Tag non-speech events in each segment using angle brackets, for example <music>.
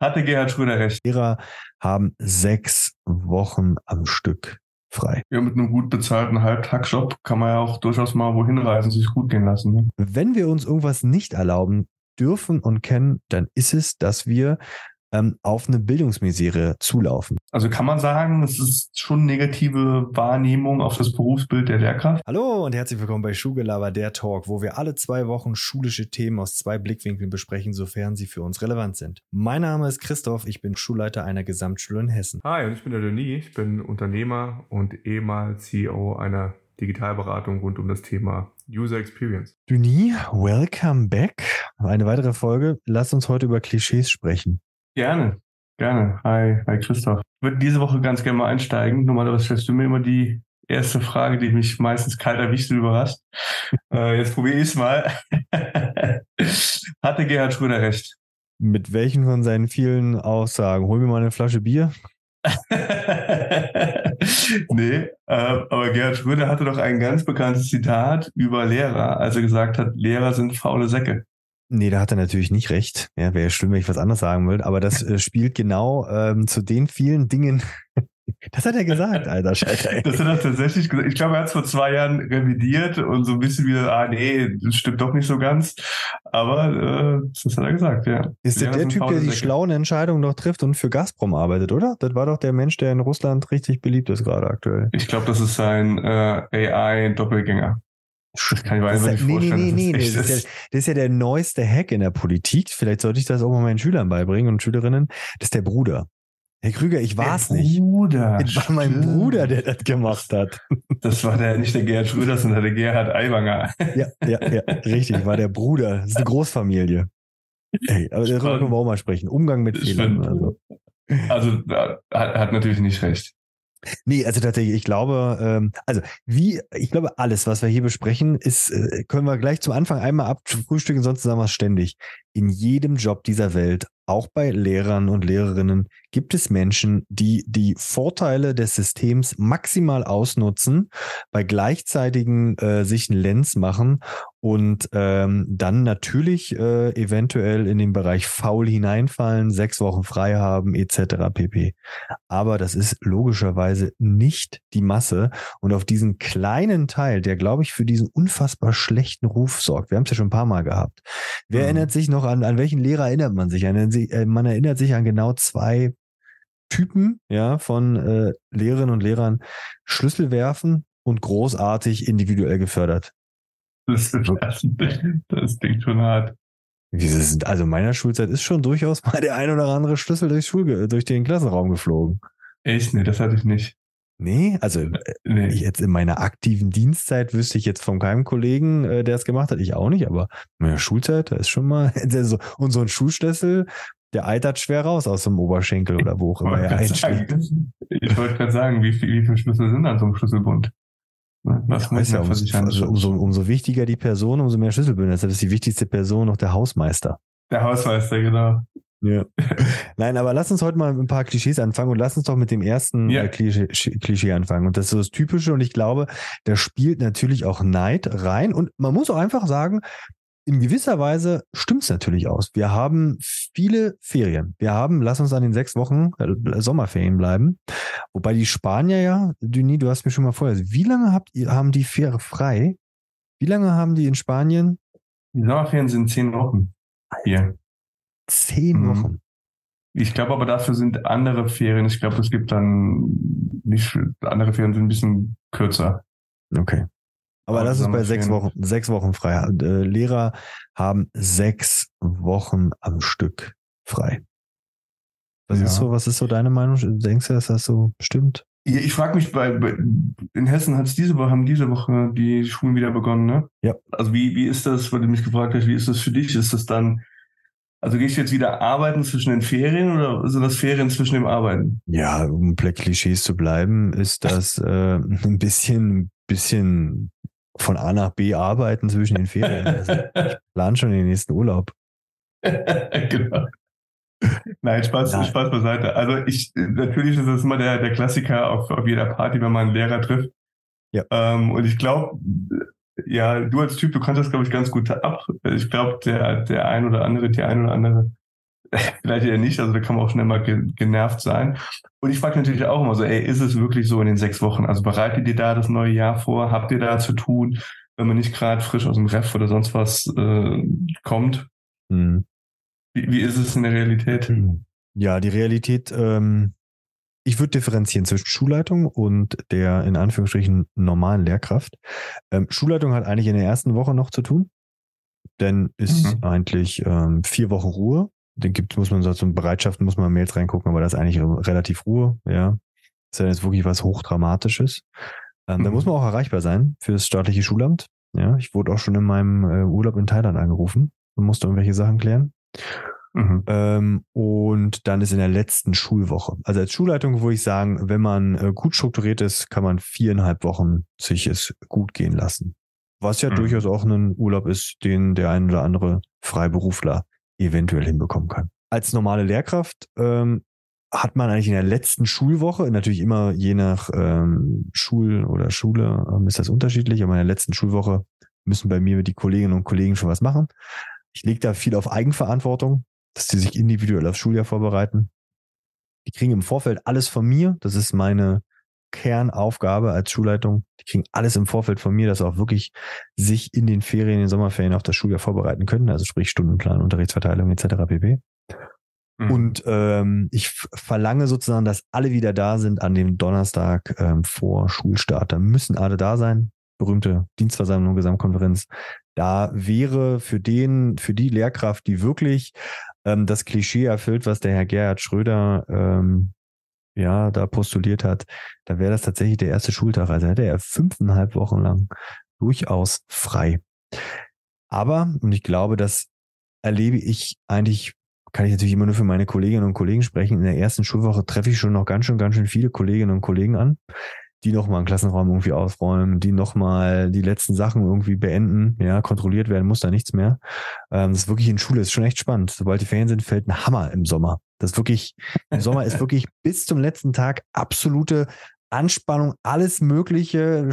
Hatte Gerhard Schröder recht. Lehrer haben sechs Wochen am Stück frei. Ja, mit einem gut bezahlten Halbtagsjob kann man ja auch durchaus mal wohin reisen, sich gut gehen lassen. Ne? Wenn wir uns irgendwas nicht erlauben dürfen und kennen, dann ist es, dass wir ähm, auf eine Bildungsmisere zulaufen. Also kann man sagen, es ist schon negative Wahrnehmung auf das Berufsbild der Lehrkraft. Hallo und herzlich willkommen bei Schulgelaber, der Talk, wo wir alle zwei Wochen schulische Themen aus zwei Blickwinkeln besprechen, sofern sie für uns relevant sind. Mein Name ist Christoph, ich bin Schulleiter einer Gesamtschule in Hessen. Hi, und ich bin der Denis, ich bin Unternehmer und ehemals CEO einer Digitalberatung rund um das Thema User Experience. Denis, welcome back. Eine weitere Folge. Lass uns heute über Klischees sprechen. Gerne, gerne. Hi, hi Christoph. Ich würde diese Woche ganz gerne mal einsteigen. Normalerweise stellst du mir immer die erste Frage, die mich meistens kalt erwischt und überrascht. <laughs> äh, jetzt probiere ich es mal. <laughs> Hatte Gerhard Schröder recht? Mit welchen von seinen vielen Aussagen? Hol mir mal eine Flasche Bier. <laughs> nee, äh, aber Gerhard Schröder hatte doch ein ganz bekanntes Zitat über Lehrer, als er gesagt hat, Lehrer sind faule Säcke. Nee, da hat er natürlich nicht recht. Ja, wäre ja schlimm, wenn ich was anderes sagen würde. Aber das äh, spielt genau ähm, zu den vielen Dingen. <laughs> das hat er gesagt, <laughs> Alter. Scheiße. Das hat er tatsächlich gesagt. Ich glaube, er hat es vor zwei Jahren revidiert und so ein bisschen wieder, ah nee, das stimmt doch nicht so ganz. Aber äh, das hat er gesagt, ja. Ist der, der Typ, der die schlauen Entscheidungen noch trifft und für Gazprom arbeitet, oder? Das war doch der Mensch, der in Russland richtig beliebt ist gerade aktuell. Ich glaube, das ist sein äh, AI-Doppelgänger. Das kann ich mir einfach nicht nee, vorstellen. Nee, nee, nee. Das, ist ja, das ist ja der neueste Hack in der Politik. Vielleicht sollte ich das auch mal meinen Schülern beibringen und Schülerinnen. Das ist der Bruder. Herr Krüger, ich war es nicht. Bruder. Das war mein Bruder, der das gemacht hat. Das war der, nicht der Gerhard Schröder, sondern der Gerhard Aiwanger. Ja, ja, ja, richtig, war der Bruder. Das ist eine Großfamilie. Ey, aber darüber können wir auch mal sprechen. Umgang mit Fehlern. Also, also hat, hat natürlich nicht recht. Nee, also tatsächlich, ich glaube, ähm, also wie, ich glaube, alles, was wir hier besprechen, ist, äh, können wir gleich zum Anfang einmal abfrühstücken, sonst sagen wir es ständig. In jedem Job dieser Welt auch bei Lehrern und Lehrerinnen gibt es Menschen, die die Vorteile des Systems maximal ausnutzen, bei gleichzeitigen äh, sich einen Lens machen und ähm, dann natürlich äh, eventuell in den Bereich faul hineinfallen, sechs Wochen frei haben etc. pp. Aber das ist logischerweise nicht die Masse und auf diesen kleinen Teil, der glaube ich für diesen unfassbar schlechten Ruf sorgt. Wir haben es ja schon ein paar Mal gehabt. Wer mhm. erinnert sich noch an, an welchen Lehrer erinnert man sich? An, äh, man erinnert sich an genau zwei Typen ja, von äh, Lehrerinnen und Lehrern Schlüssel werfen und großartig individuell gefördert. Das, das klingt schon hart. Also in meiner Schulzeit ist schon durchaus mal der ein oder andere Schlüssel durch, Schul durch den Klassenraum geflogen. Echt? Nee, das hatte ich nicht. Nee, also äh, nee. jetzt in meiner aktiven Dienstzeit wüsste ich jetzt von keinem Kollegen, äh, der es gemacht hat. Ich auch nicht, aber in meiner Schulzeit, da ist schon mal <laughs> so, und so ein Schulschlüssel, der eitert schwer raus aus dem Oberschenkel oder wo auch immer er einschlägt. Ich wollte gerade sagen, wie, viel, wie viele Schlüssel sind an so einem Schlüsselbund? Was ja, ja, umso, also umso, umso wichtiger die Person, umso mehr Schlüsselbünde. Deshalb ist die wichtigste Person noch der Hausmeister. Der Hausmeister, genau. Ja. <laughs> Nein, aber lass uns heute mal ein paar Klischees anfangen und lass uns doch mit dem ersten ja. Äh, Klischee, Klischee anfangen. Und das ist so das Typische und ich glaube, da spielt natürlich auch Neid rein und man muss auch einfach sagen, in gewisser Weise stimmt es natürlich aus. Wir haben viele Ferien. Wir haben, lass uns an den sechs Wochen äh, Sommerferien bleiben. Wobei die Spanier ja, Denis, du hast mir schon mal vorher, wie lange habt ihr, haben die Fähre frei? Wie lange haben die in Spanien? Die Sommerferien sind zehn Wochen. Hier. Zehn mhm. Wochen. Ich glaube aber dafür sind andere Ferien, ich glaube, es gibt dann nicht, andere Ferien sind ein bisschen kürzer. Okay. Aber das ist bei sechs Wochen, sechs Wochen frei. Äh, Lehrer haben sechs Wochen am Stück frei. Was ja. ist so, was ist so deine Meinung? Denkst du, dass das so stimmt? Ich frage mich, bei, bei, in Hessen hat's diese Woche, haben diese Woche die Schulen wieder begonnen, ne? Ja. Also wie, wie ist das, weil du mich gefragt hast, wie ist das für dich? Ist das dann, also gehst du jetzt wieder arbeiten zwischen den Ferien oder sind das Ferien zwischen dem Arbeiten? Ja, um Black Klischees zu bleiben, ist <laughs> das äh, ein bisschen, bisschen von A nach B arbeiten zwischen den Ferien. Also ich <laughs> plane schon den nächsten Urlaub. <laughs> genau. Nein, Spaß, Nein. Spaß beiseite. Also ich, natürlich ist das immer der, der Klassiker auf, auf jeder Party, wenn man einen Lehrer trifft. Ja. Ähm, und ich glaube, ja, du als Typ, du kannst das, glaube ich, ganz gut ab. Ich glaube, der, der ein oder andere, die ein oder andere <laughs> vielleicht eher nicht, also da kann man auch schnell mal ge genervt sein. Und ich frage natürlich auch immer so, ey, ist es wirklich so in den sechs Wochen? Also bereitet ihr da das neue Jahr vor? Habt ihr da zu tun, wenn man nicht gerade frisch aus dem Ref oder sonst was äh, kommt? Hm. Wie, wie ist es in der Realität? Ja, die Realität, ähm, ich würde differenzieren zwischen Schulleitung und der in Anführungsstrichen normalen Lehrkraft. Ähm, Schulleitung hat eigentlich in der ersten Woche noch zu tun, denn ist mhm. eigentlich ähm, vier Wochen Ruhe. Den gibt, muss man so zum Bereitschaften, muss man Mails reingucken, aber das ist eigentlich relativ Ruhe, ja. Das ist ja jetzt wirklich was Hochdramatisches. Ähm, mhm. Da muss man auch erreichbar sein für das staatliche Schulamt. Ja, ich wurde auch schon in meinem äh, Urlaub in Thailand angerufen und musste irgendwelche Sachen klären. Mhm. Ähm, und dann ist in der letzten Schulwoche. Also als Schulleitung würde ich sagen, wenn man äh, gut strukturiert ist, kann man viereinhalb Wochen sich es gut gehen lassen. Was ja mhm. durchaus auch ein Urlaub ist, den der ein oder andere Freiberufler eventuell hinbekommen kann. Als normale Lehrkraft ähm, hat man eigentlich in der letzten Schulwoche, natürlich immer je nach ähm, Schul oder Schule ähm, ist das unterschiedlich, aber in der letzten Schulwoche müssen bei mir die Kolleginnen und Kollegen schon was machen. Ich lege da viel auf Eigenverantwortung dass die sich individuell aufs Schuljahr vorbereiten. Die kriegen im Vorfeld alles von mir. Das ist meine Kernaufgabe als Schulleitung. Die kriegen alles im Vorfeld von mir, dass sie auch wirklich sich in den Ferien, in den Sommerferien auf das Schuljahr vorbereiten können. Also sprich Stundenplan, Unterrichtsverteilung etc. pp. Mhm. Und ähm, ich verlange sozusagen, dass alle wieder da sind an dem Donnerstag ähm, vor Schulstart. Da müssen alle da sein. Berühmte Dienstversammlung, Gesamtkonferenz. Da wäre für den, für die Lehrkraft, die wirklich ähm, das Klischee erfüllt, was der Herr Gerhard Schröder ähm, ja da postuliert hat, da wäre das tatsächlich der erste Schultag. Also hätte er fünfeinhalb Wochen lang durchaus frei. Aber, und ich glaube, das erlebe ich eigentlich, kann ich natürlich immer nur für meine Kolleginnen und Kollegen sprechen. In der ersten Schulwoche treffe ich schon noch ganz schön, ganz schön viele Kolleginnen und Kollegen an, die nochmal einen Klassenraum irgendwie ausräumen, die nochmal die letzten Sachen irgendwie beenden, ja, kontrolliert werden muss da nichts mehr. Ähm, das ist wirklich in Schule, ist schon echt spannend. Sobald die Ferien sind, fällt ein Hammer im Sommer. Das ist wirklich, im Sommer ist wirklich <laughs> bis zum letzten Tag absolute Anspannung, alles Mögliche,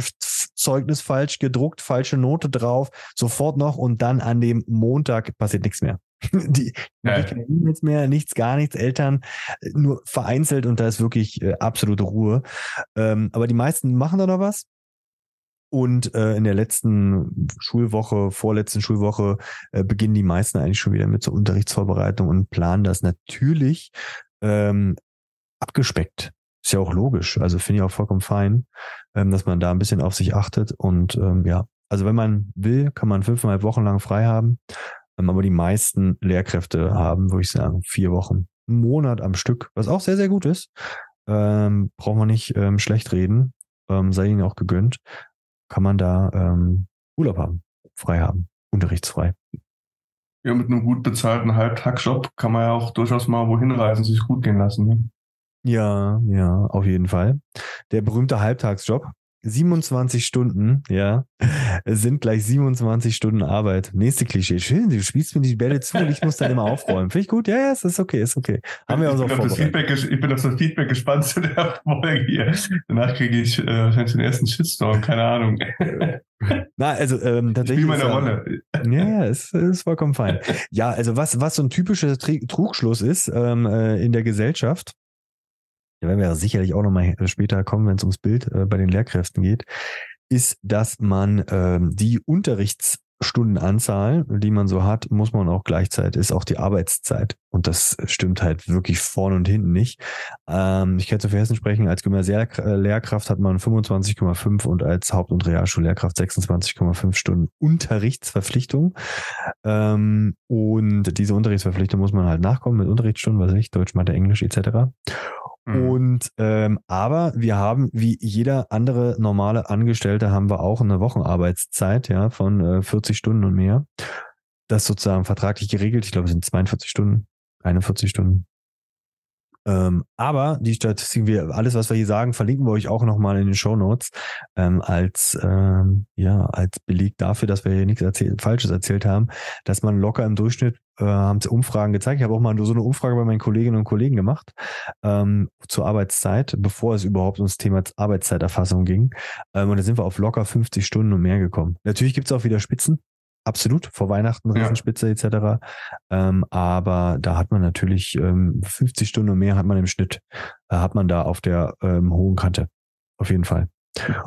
Zeugnis falsch gedruckt, falsche Note drauf, sofort noch und dann an dem Montag passiert nichts mehr. <laughs> Die, ja. die keine E-Mails mehr, nichts, gar nichts, Eltern äh, nur vereinzelt und da ist wirklich äh, absolute Ruhe. Ähm, aber die meisten machen da noch was. Und äh, in der letzten Schulwoche, vorletzten Schulwoche, äh, beginnen die meisten eigentlich schon wieder mit zur Unterrichtsvorbereitung und planen das natürlich ähm, abgespeckt. Ist ja auch logisch. Also finde ich auch vollkommen fein, ähm, dass man da ein bisschen auf sich achtet. Und ähm, ja, also wenn man will, kann man fünfeinhalb Wochen lang frei haben. Ähm, aber die meisten Lehrkräfte haben, würde ich sagen, vier Wochen, einen Monat am Stück, was auch sehr, sehr gut ist. Ähm, braucht man nicht ähm, schlecht reden, ähm, sei ihnen auch gegönnt. Kann man da ähm, Urlaub haben, frei haben, unterrichtsfrei. Ja, mit einem gut bezahlten Halbtagsjob kann man ja auch durchaus mal wohin reisen, sich gut gehen lassen. Ne? Ja, ja, auf jeden Fall. Der berühmte Halbtagsjob, 27 Stunden, ja, sind gleich 27 Stunden Arbeit. Nächste Klischee. Schön, du spielst mir die Bälle zu und ich muss dann immer aufräumen. Finde ich gut? Ja, ja, es ist okay, ist okay. Haben wir uns auch das Feedback, Ich bin auf das Feedback gespannt zu der <laughs> Folge hier. Danach kriege ich äh, wahrscheinlich den ersten Shitstorm, keine Ahnung. <laughs> Na, also ähm, tatsächlich. Wie meine Rolle. Ja, ja, es ist vollkommen fein. Ja, also was, was so ein typischer Trugschluss ist ähm, äh, in der Gesellschaft, da werden wir sicherlich auch nochmal später kommen, wenn es ums Bild äh, bei den Lehrkräften geht, ist, dass man äh, die Unterrichtsstundenanzahl, die man so hat, muss man auch gleichzeitig, ist auch die Arbeitszeit. Und das stimmt halt wirklich vorne und hinten nicht. Ähm, ich kann zu Verhessen sprechen, als Gymnasiallehrkraft hat man 25,5 und als Haupt- und Realschullehrkraft 26,5 Stunden Unterrichtsverpflichtung. Ähm, und diese Unterrichtsverpflichtung muss man halt nachkommen mit Unterrichtsstunden, was weiß ich, Deutsch, Mathe, Englisch etc. Mhm. Und ähm, aber wir haben, wie jeder andere normale Angestellte, haben wir auch eine Wochenarbeitszeit, ja, von äh, 40 Stunden und mehr. Das sozusagen vertraglich geregelt. Ich glaube, es sind 42 Stunden, 41 Stunden. Ähm, aber die Statistiken, wir, alles, was wir hier sagen, verlinken wir euch auch nochmal in den Show Notes ähm, als ähm, ja als Beleg dafür, dass wir hier nichts erzählt, Falsches erzählt haben, dass man locker im Durchschnitt äh, haben sie Umfragen gezeigt. Ich habe auch mal so eine Umfrage bei meinen Kolleginnen und Kollegen gemacht ähm, zur Arbeitszeit, bevor es überhaupt ums Thema Arbeitszeiterfassung ging. Ähm, und da sind wir auf locker 50 Stunden und mehr gekommen. Natürlich gibt es auch wieder Spitzen. Absolut, vor Weihnachten, Riesenspitze ja. etc. Ähm, aber da hat man natürlich ähm, 50 Stunden und mehr hat man im Schnitt, äh, hat man da auf der ähm, hohen Kante. Auf jeden Fall.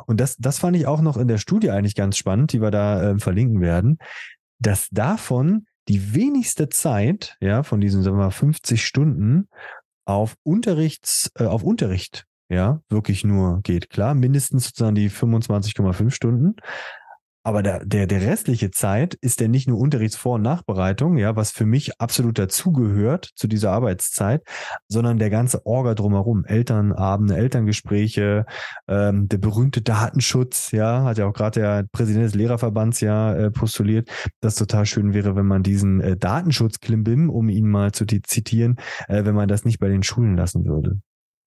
Und das, das fand ich auch noch in der Studie eigentlich ganz spannend, die wir da äh, verlinken werden, dass davon die wenigste Zeit, ja, von diesen, sagen wir mal, 50 Stunden auf Unterrichts, äh, auf Unterricht, ja, wirklich nur geht. Klar, mindestens sozusagen die 25,5 Stunden. Aber der, der, der restliche Zeit ist der nicht nur Unterrichtsvor- und Nachbereitung, ja, was für mich absolut dazugehört zu dieser Arbeitszeit, sondern der ganze Orga drumherum. Elternabende, Elterngespräche, ähm, der berühmte Datenschutz, ja, hat ja auch gerade der Präsident des Lehrerverbands ja äh, postuliert, dass total schön wäre, wenn man diesen äh, Datenschutz-Klimbim, um ihn mal zu zitieren, äh, wenn man das nicht bei den Schulen lassen würde.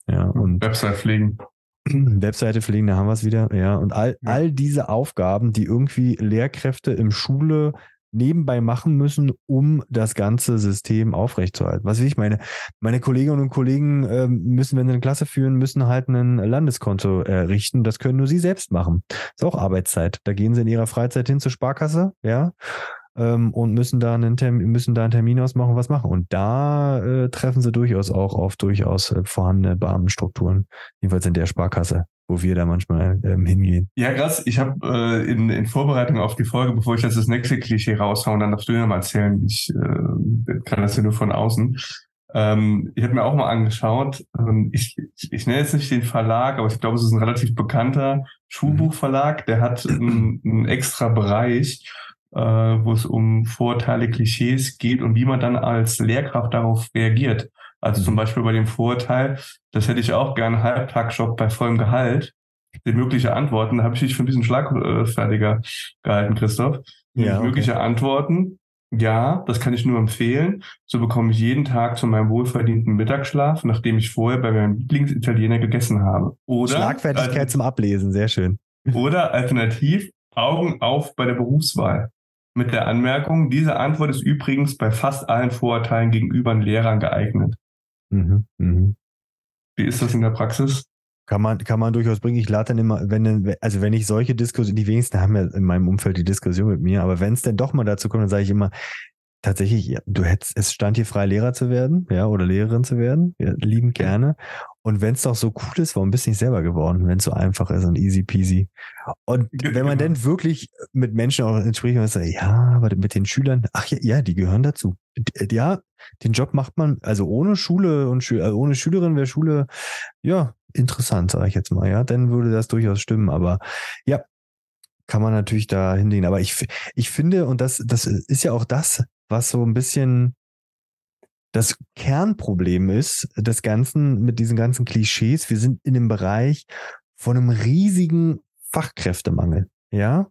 Ja, und Website pflegen. <clears throat> Webseite pflegen, da haben wir es wieder. Ja, und all, ja. all diese Aufgaben, die irgendwie Lehrkräfte im Schule nebenbei machen müssen, um das ganze System aufrechtzuerhalten. Was will ich meine? Meine Kolleginnen und Kollegen äh, müssen, wenn sie eine Klasse führen, müssen halt ein Landeskonto errichten. Das können nur sie selbst machen. ist auch Arbeitszeit. Da gehen sie in ihrer Freizeit hin zur Sparkasse, ja, ähm, und müssen da, einen Termin, müssen da einen Termin ausmachen, was machen. Und da äh, treffen sie durchaus auch auf durchaus äh, vorhandene Beamtenstrukturen, jedenfalls in der Sparkasse wo wir da manchmal ähm, hingehen. Ja, krass. Ich habe äh, in, in Vorbereitung auf die Folge, bevor ich jetzt das nächste Klischee raushaue, dann darfst du ja mal erzählen. Ich äh, kann das ja nur von außen. Ähm, ich habe mir auch mal angeschaut, ähm, ich, ich, ich nenne jetzt nicht den Verlag, aber ich glaube, es ist ein relativ bekannter Schulbuchverlag, der hat einen, einen extra Bereich, wo es um Vorteile, Klischees geht und wie man dann als Lehrkraft darauf reagiert. Also zum mhm. Beispiel bei dem Vorteil, das hätte ich auch gern Halbtagsjob bei vollem Gehalt. Die mögliche Antworten, da habe ich dich für ein bisschen schlagfertiger gehalten, Christoph. Ja, okay. Mögliche Antworten, ja, das kann ich nur empfehlen. So bekomme ich jeden Tag zu meinem wohlverdienten Mittagsschlaf, nachdem ich vorher bei meinem Lieblingsitaliener gegessen habe. Oder Schlagfertigkeit äh, zum Ablesen, sehr schön. Oder alternativ Augen auf bei der Berufswahl mit der Anmerkung, diese Antwort ist übrigens bei fast allen Vorurteilen gegenüber Lehrern geeignet. Mhm, mh. Wie ist das in der Praxis? Kann man, kann man durchaus bringen. Ich lade dann immer, wenn, also wenn ich solche Diskussionen, die wenigsten haben ja in meinem Umfeld die Diskussion mit mir, aber wenn es denn doch mal dazu kommt, dann sage ich immer, tatsächlich, ja, du hättest, es stand hier frei, Lehrer zu werden, ja, oder Lehrerin zu werden, ja, liebend gerne. Und wenn es doch so cool ist, warum bist du nicht selber geworden, wenn es so einfach ist und easy peasy? Und wenn man denn wirklich mit Menschen auch entspricht und sagt, ja, aber mit den Schülern, ach ja, ja, die gehören dazu. Ja, den Job macht man, also ohne Schule und Schü also ohne Schülerin wäre Schule, ja, interessant, sage ich jetzt mal, ja, dann würde das durchaus stimmen. Aber ja, kann man natürlich da hinlegen. Aber ich, ich finde, und das, das ist ja auch das, was so ein bisschen das Kernproblem ist des Ganzen mit diesen ganzen Klischees. Wir sind in einem Bereich von einem riesigen Fachkräftemangel. Ja.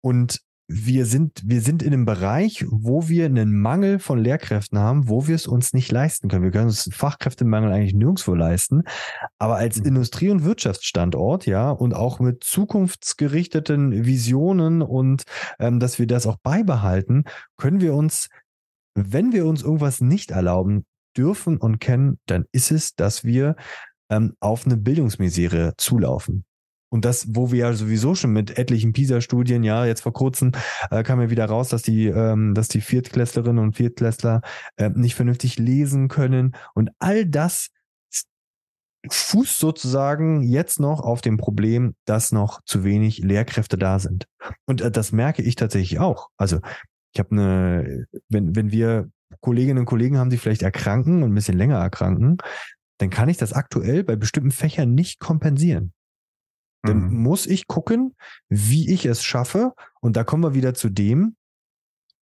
Und wir sind, wir sind in einem Bereich, wo wir einen Mangel von Lehrkräften haben, wo wir es uns nicht leisten können. Wir können uns Fachkräftemangel eigentlich nirgendwo leisten. Aber als mhm. Industrie- und Wirtschaftsstandort, ja, und auch mit zukunftsgerichteten Visionen und ähm, dass wir das auch beibehalten, können wir uns wenn wir uns irgendwas nicht erlauben dürfen und können, dann ist es, dass wir ähm, auf eine Bildungsmisere zulaufen. Und das, wo wir ja sowieso schon mit etlichen PISA-Studien, ja, jetzt vor kurzem äh, kam ja wieder raus, dass die, ähm, dass die Viertklässlerinnen und Viertklässler äh, nicht vernünftig lesen können. Und all das fußt sozusagen jetzt noch auf dem Problem, dass noch zu wenig Lehrkräfte da sind. Und äh, das merke ich tatsächlich auch. Also ich habe eine, wenn, wenn wir Kolleginnen und Kollegen haben, die vielleicht erkranken und ein bisschen länger erkranken, dann kann ich das aktuell bei bestimmten Fächern nicht kompensieren. Dann mhm. muss ich gucken, wie ich es schaffe. Und da kommen wir wieder zu dem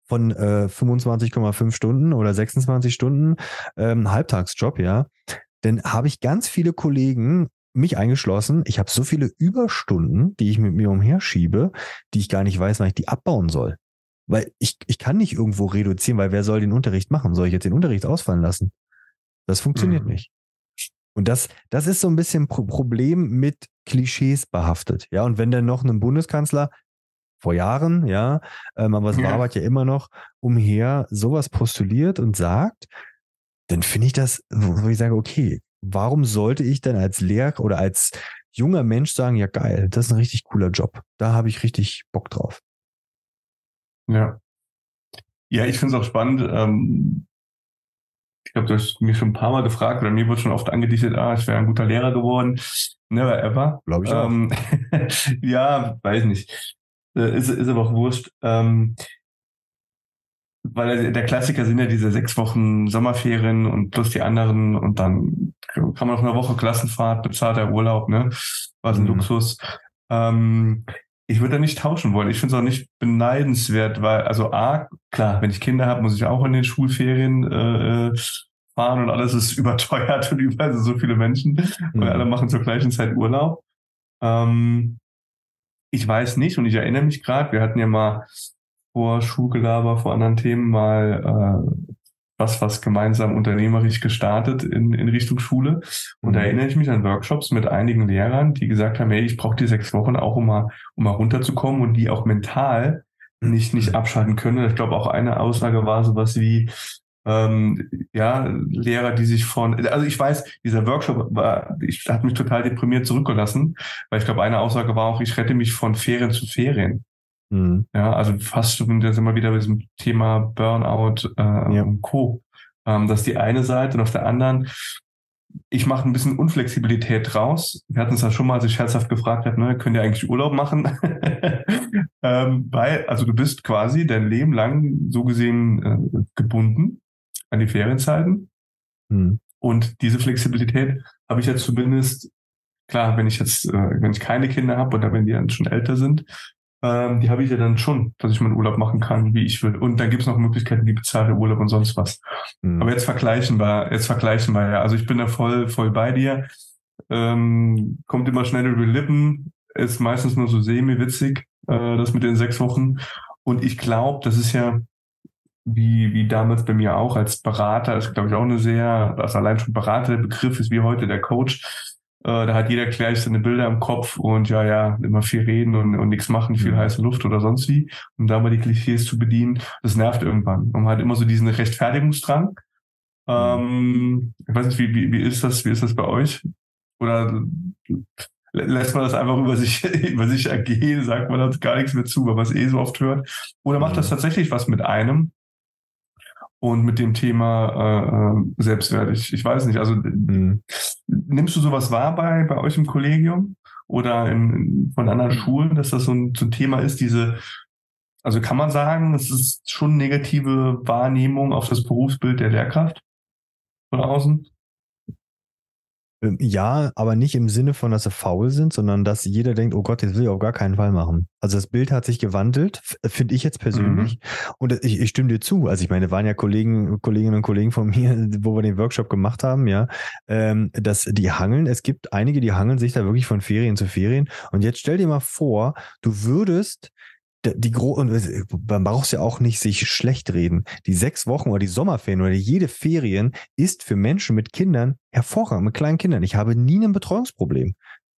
von äh, 25,5 Stunden oder 26 Stunden ähm, Halbtagsjob, ja. Denn habe ich ganz viele Kollegen, mich eingeschlossen, ich habe so viele Überstunden, die ich mit mir umherschiebe, die ich gar nicht weiß, wann ich die abbauen soll. Weil ich, ich kann nicht irgendwo reduzieren, weil wer soll den Unterricht machen? Soll ich jetzt den Unterricht ausfallen lassen? Das funktioniert mhm. nicht. Und das, das ist so ein bisschen Pro Problem mit Klischees behaftet. Ja, und wenn dann noch ein Bundeskanzler vor Jahren, ja, ähm, aber es ja. war ja immer noch umher sowas postuliert und sagt, dann finde ich das, wo ich sage, okay, warum sollte ich denn als Lehrer oder als junger Mensch sagen, ja geil, das ist ein richtig cooler Job. Da habe ich richtig Bock drauf. Ja. Ja, ich finde es auch spannend. Ähm, ich glaube, du hast mich schon ein paar Mal gefragt oder mir wurde schon oft angedichtet, ah, ich wäre ein guter Lehrer geworden. Never ever. Glaube ich auch. Ähm, <laughs> ja, weiß nicht. Äh, ist, ist aber auch wurscht. Ähm, weil der Klassiker sind ja diese sechs Wochen Sommerferien und plus die anderen und dann kann man noch eine Woche Klassenfahrt, bezahlter Urlaub, ne? Was ein mhm. Luxus. Ähm, ich würde da nicht tauschen wollen. Ich finde es auch nicht beneidenswert, weil, also A, klar, wenn ich Kinder habe, muss ich auch in den Schulferien äh, äh fahren und alles ist <laughs> überteuert und überall sind so viele Menschen mhm. und alle machen zur gleichen Zeit Urlaub. Ähm, ich weiß nicht und ich erinnere mich gerade, wir hatten ja mal vor Schulgelaber, vor anderen Themen mal äh, was, was gemeinsam unternehmerisch gestartet in, in Richtung Schule. Und mhm. da erinnere ich mich an Workshops mit einigen Lehrern, die gesagt haben, hey, ich brauche die sechs Wochen auch, um mal, um mal runterzukommen und die auch mental nicht, nicht abschalten können. Ich glaube, auch eine Aussage war sowas wie, ähm, ja, Lehrer, die sich von, also ich weiß, dieser Workshop war, ich hat mich total deprimiert zurückgelassen, weil ich glaube, eine Aussage war auch, ich rette mich von Ferien zu Ferien. Mhm. Ja, also fast schon, sind wir wieder bei diesem Thema Burnout äh, ja. und Co. Ähm, das ist die eine Seite und auf der anderen, ich mache ein bisschen Unflexibilität raus. Wir hatten es ja schon mal, als ich scherzhaft gefragt habe, ne, könnt ihr eigentlich Urlaub machen? <laughs> ähm, weil, also du bist quasi dein Leben lang so gesehen äh, gebunden an die Ferienzeiten. Mhm. Und diese Flexibilität habe ich jetzt zumindest, klar, wenn ich jetzt, äh, wenn ich keine Kinder habe oder wenn die dann schon älter sind, ähm, die habe ich ja dann schon, dass ich meinen Urlaub machen kann, wie ich will. Und dann gibt es noch Möglichkeiten, wie bezahlte Urlaub und sonst was. Mhm. Aber jetzt vergleichen wir, jetzt vergleichen wir ja. Also ich bin da voll, voll bei dir. Ähm, kommt immer schnell über die Lippen, ist meistens nur so semi-witzig, äh, das mit den sechs Wochen. Und ich glaube, das ist ja wie, wie damals bei mir auch als Berater, ist glaube ich auch eine sehr, also allein schon Berater der Begriff ist wie heute der Coach äh, da hat jeder gleich seine Bilder im Kopf und ja, ja, immer viel reden und, und nichts machen, viel mhm. heiße Luft oder sonst wie. Um da mal die Klischees zu bedienen, das nervt irgendwann. Und man hat immer so diesen Rechtfertigungsdrang. Ähm, ich weiß nicht, wie, wie, wie ist das, wie ist das bei euch? Oder lässt man das einfach über sich, <laughs> über sich ergehen, sagt man das gar nichts mehr zu, weil man es eh so oft hört? Oder macht das mhm. tatsächlich was mit einem? Und mit dem Thema äh, äh, Selbstwert. Ich, ich weiß nicht, also mhm. nimmst du sowas wahr bei, bei euch im Kollegium oder in, von anderen Schulen, dass das so ein, so ein Thema ist, diese, also kann man sagen, das ist schon negative Wahrnehmung auf das Berufsbild der Lehrkraft von außen? Ähm, ja, aber nicht im Sinne von, dass sie faul sind, sondern dass jeder denkt, oh Gott, das will ich auf gar keinen Fall machen. Also das Bild hat sich gewandelt, finde ich jetzt persönlich. Mhm. Und ich, ich stimme dir zu. Also ich meine, waren ja Kollegen, Kolleginnen und Kollegen von <laughs> mir, wo wir den Workshop gemacht haben, ja, ähm, dass die hangeln. Es gibt einige, die hangeln sich da wirklich von Ferien zu Ferien. Und jetzt stell dir mal vor, du würdest die und man braucht ja auch nicht sich schlecht reden. Die sechs Wochen oder die Sommerferien oder jede Ferien ist für Menschen mit Kindern hervorragend, mit kleinen Kindern. Ich habe nie ein Betreuungsproblem.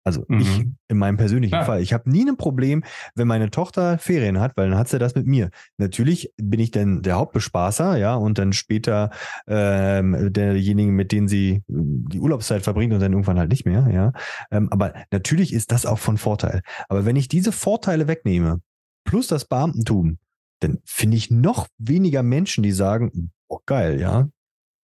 Also mhm. ich in meinem persönlichen ja. Fall. Ich habe nie ein Problem, wenn meine Tochter Ferien hat, weil dann hat sie das mit mir. Natürlich bin ich dann der Hauptbespaßer, ja, und dann später ähm, derjenige, mit dem sie die Urlaubszeit verbringt und dann irgendwann halt nicht mehr, ja. Ähm, aber natürlich ist das auch von Vorteil. Aber wenn ich diese Vorteile wegnehme, plus das Beamtentum, dann finde ich noch weniger Menschen, die sagen, oh geil, ja,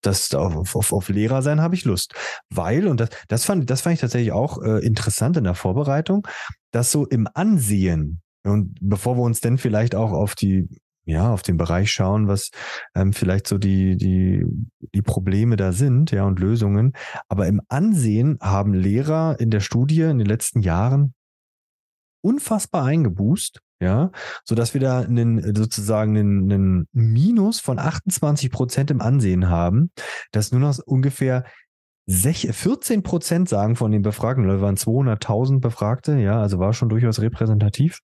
das auf, auf, auf Lehrer sein habe ich Lust. Weil, und das, das, fand, das fand ich tatsächlich auch äh, interessant in der Vorbereitung, dass so im Ansehen, und bevor wir uns denn vielleicht auch auf die, ja, auf den Bereich schauen, was ähm, vielleicht so die, die, die Probleme da sind, ja, und Lösungen. Aber im Ansehen haben Lehrer in der Studie in den letzten Jahren unfassbar eingeboost ja, so dass wir da einen, sozusagen einen, einen Minus von 28 Prozent im Ansehen haben, dass nur noch ungefähr 14 Prozent sagen von den Befragten, da waren 200.000 Befragte, ja, also war schon durchaus repräsentativ,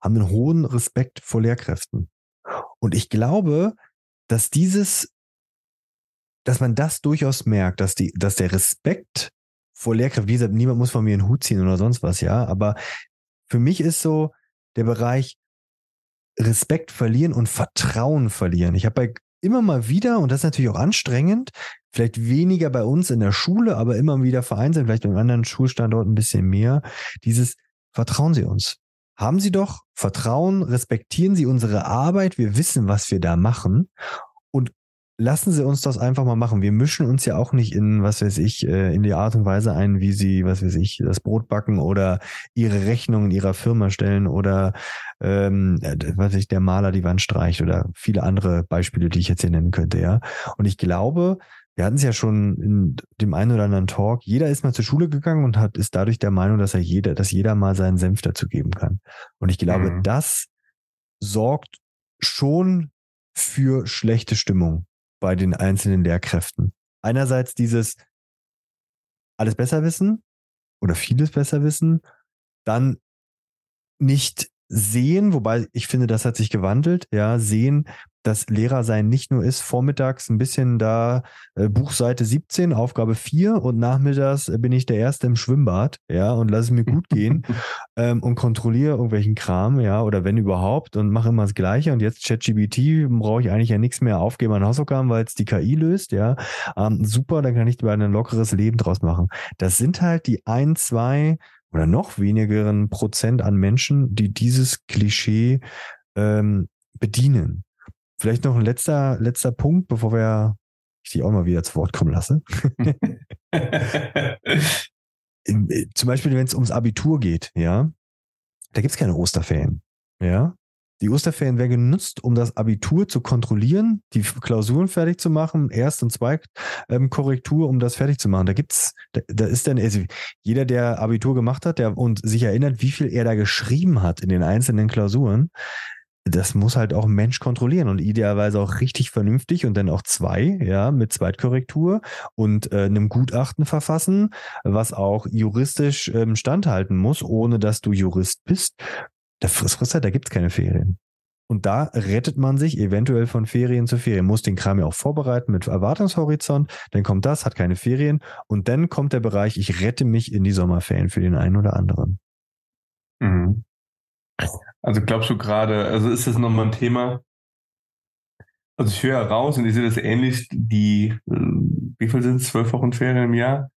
haben einen hohen Respekt vor Lehrkräften. Und ich glaube, dass dieses, dass man das durchaus merkt, dass die, dass der Respekt vor Lehrkräften, wie gesagt, niemand muss von mir einen Hut ziehen oder sonst was, ja, aber für mich ist so der Bereich Respekt verlieren und Vertrauen verlieren. Ich habe bei immer mal wieder, und das ist natürlich auch anstrengend, vielleicht weniger bei uns in der Schule, aber immer wieder vereinzelt, vielleicht beim anderen Schulstandort ein bisschen mehr, dieses Vertrauen Sie uns. haben Sie doch Vertrauen, respektieren Sie unsere Arbeit, wir wissen, was wir da machen lassen Sie uns das einfach mal machen. Wir mischen uns ja auch nicht in, was weiß ich, äh, in die Art und Weise ein, wie Sie, was weiß ich, das Brot backen oder Ihre Rechnungen Ihrer Firma stellen oder ähm, äh, was weiß ich, der Maler die Wand streicht oder viele andere Beispiele, die ich jetzt hier nennen könnte, ja. Und ich glaube, wir hatten es ja schon in dem einen oder anderen Talk, jeder ist mal zur Schule gegangen und hat, ist dadurch der Meinung, dass er jeder, dass jeder mal seinen Senf dazu geben kann. Und ich glaube, mhm. das sorgt schon für schlechte Stimmung bei den einzelnen Lehrkräften. Einerseits dieses alles besser wissen oder vieles besser wissen, dann nicht sehen, wobei ich finde, das hat sich gewandelt, ja, sehen, dass Lehrer sein nicht nur ist, vormittags ein bisschen da äh, Buchseite 17, Aufgabe 4 und nachmittags äh, bin ich der Erste im Schwimmbad, ja, und lasse es mir gut gehen <laughs> ähm, und kontrolliere irgendwelchen Kram, ja, oder wenn überhaupt und mache immer das Gleiche und jetzt ChatGBT brauche ich eigentlich ja nichts mehr aufgeben an Hausaufgaben, weil es die KI löst, ja, ähm, super, dann kann ich über ein lockeres Leben draus machen. Das sind halt die ein, zwei oder noch wenigeren Prozent an Menschen, die dieses Klischee ähm, bedienen. Vielleicht noch ein letzter, letzter Punkt, bevor wir ich dich auch mal wieder zu Wort kommen lasse. <laughs> Äh, zum Beispiel, wenn es ums Abitur geht, ja, da gibt es keine Osterferien. Ja, die Osterferien werden genutzt, um das Abitur zu kontrollieren, die Klausuren fertig zu machen, Erst- und Zweitkorrektur, ähm, um das fertig zu machen. Da gibt's, da, da ist dann, also jeder, der Abitur gemacht hat, der und sich erinnert, wie viel er da geschrieben hat in den einzelnen Klausuren, das muss halt auch ein Mensch kontrollieren und idealerweise auch richtig vernünftig und dann auch zwei, ja, mit Zweitkorrektur und äh, einem Gutachten verfassen, was auch juristisch ähm, standhalten muss, ohne dass du Jurist bist. Der Frist, da gibt's keine Ferien. Und da rettet man sich eventuell von Ferien zu Ferien, muss den Kram ja auch vorbereiten mit Erwartungshorizont, dann kommt das, hat keine Ferien und dann kommt der Bereich, ich rette mich in die Sommerferien für den einen oder anderen. Mhm. Also glaubst du gerade, also ist das nochmal ein Thema? Also ich höre raus und ich sehe das ähnlich, die, äh, wie viel sind es, zwölf Wochen Ferien im Jahr?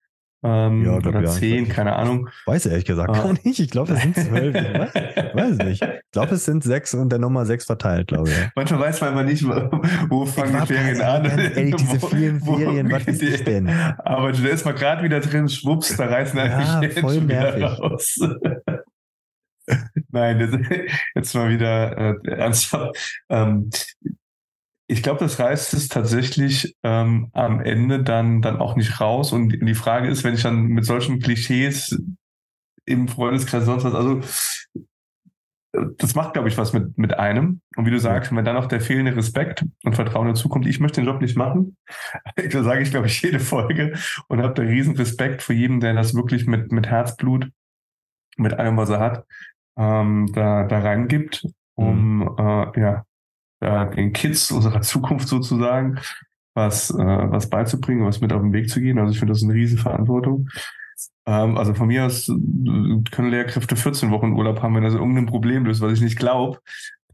Ähm, ja, oder ja, zehn, keine Ahnung. Weiß ehrlich gesagt ah. gar nicht. Ich glaube, es sind zwölf. ich weiß nicht. Ich glaube, es sind sechs und der Nummer sechs verteilt, glaube ich. Manchmal weiß man aber nicht, wo fangen die Ferien an. <laughs> Ehrlich, diese vielen Ferien, was <laughs> ist das denn? Aber da ist man gerade wieder drin, schwupps, da reißen eigentlich ja, voll nervig. raus. <laughs> Nein, jetzt mal wieder äh, ernsthaft. Ähm, ich glaube, das reißt es tatsächlich ähm, am Ende dann, dann auch nicht raus. Und die Frage ist, wenn ich dann mit solchen Klischees im Freundeskreis sonst was, also das macht, glaube ich, was mit, mit einem. Und wie du sagst, wenn dann noch der fehlende Respekt und Vertrauen dazu kommt, ich möchte den Job nicht machen, <laughs> da sage ich, glaube ich, jede Folge und habe da riesen Respekt vor jedem, der das wirklich mit, mit Herzblut, mit allem, was er hat, ähm, da, da reingibt, um mhm. äh, ja, den Kids unserer Zukunft sozusagen was, äh, was beizubringen, was mit auf den Weg zu gehen. Also ich finde das eine riesen Verantwortung. Ähm, also von mir aus äh, können Lehrkräfte 14 Wochen Urlaub haben, wenn das irgendein Problem löst, was ich nicht glaube.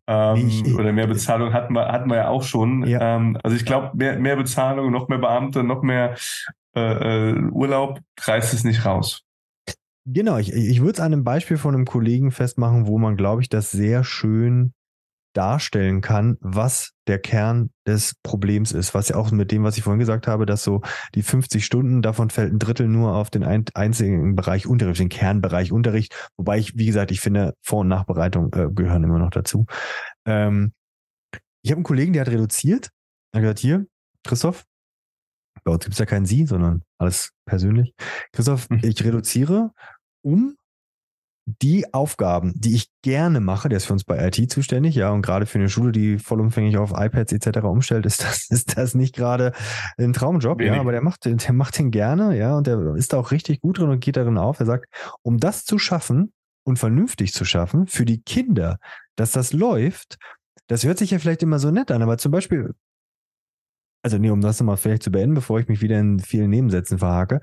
Ähm, oder mehr Bezahlung hatten wir, hatten wir ja auch schon. Ja. Ähm, also ich glaube, mehr, mehr Bezahlung, noch mehr Beamte, noch mehr äh, äh Urlaub reißt es nicht raus. Genau, ich, ich würde es an einem Beispiel von einem Kollegen festmachen, wo man, glaube ich, das sehr schön darstellen kann, was der Kern des Problems ist. Was ja auch mit dem, was ich vorhin gesagt habe, dass so die 50 Stunden, davon fällt ein Drittel nur auf den ein, einzigen Bereich Unterricht, den Kernbereich Unterricht. Wobei ich, wie gesagt, ich finde, Vor- und Nachbereitung äh, gehören immer noch dazu. Ähm, ich habe einen Kollegen, der hat reduziert. Er hat gesagt, hier, Christoph, bei uns gibt es ja kein Sie, sondern alles persönlich. Christoph, mhm. ich reduziere um die Aufgaben, die ich gerne mache, der ist für uns bei IT zuständig, ja, und gerade für eine Schule, die vollumfänglich auf iPads etc. umstellt, ist das, <laughs> ist das nicht gerade ein Traumjob, Wenig. ja, aber der macht, der macht den gerne, ja, und der ist da auch richtig gut drin und geht darin auf. Er sagt, um das zu schaffen und vernünftig zu schaffen, für die Kinder, dass das läuft, das hört sich ja vielleicht immer so nett an, aber zum Beispiel, also nee, um das nochmal vielleicht zu beenden, bevor ich mich wieder in vielen Nebensätzen verhake,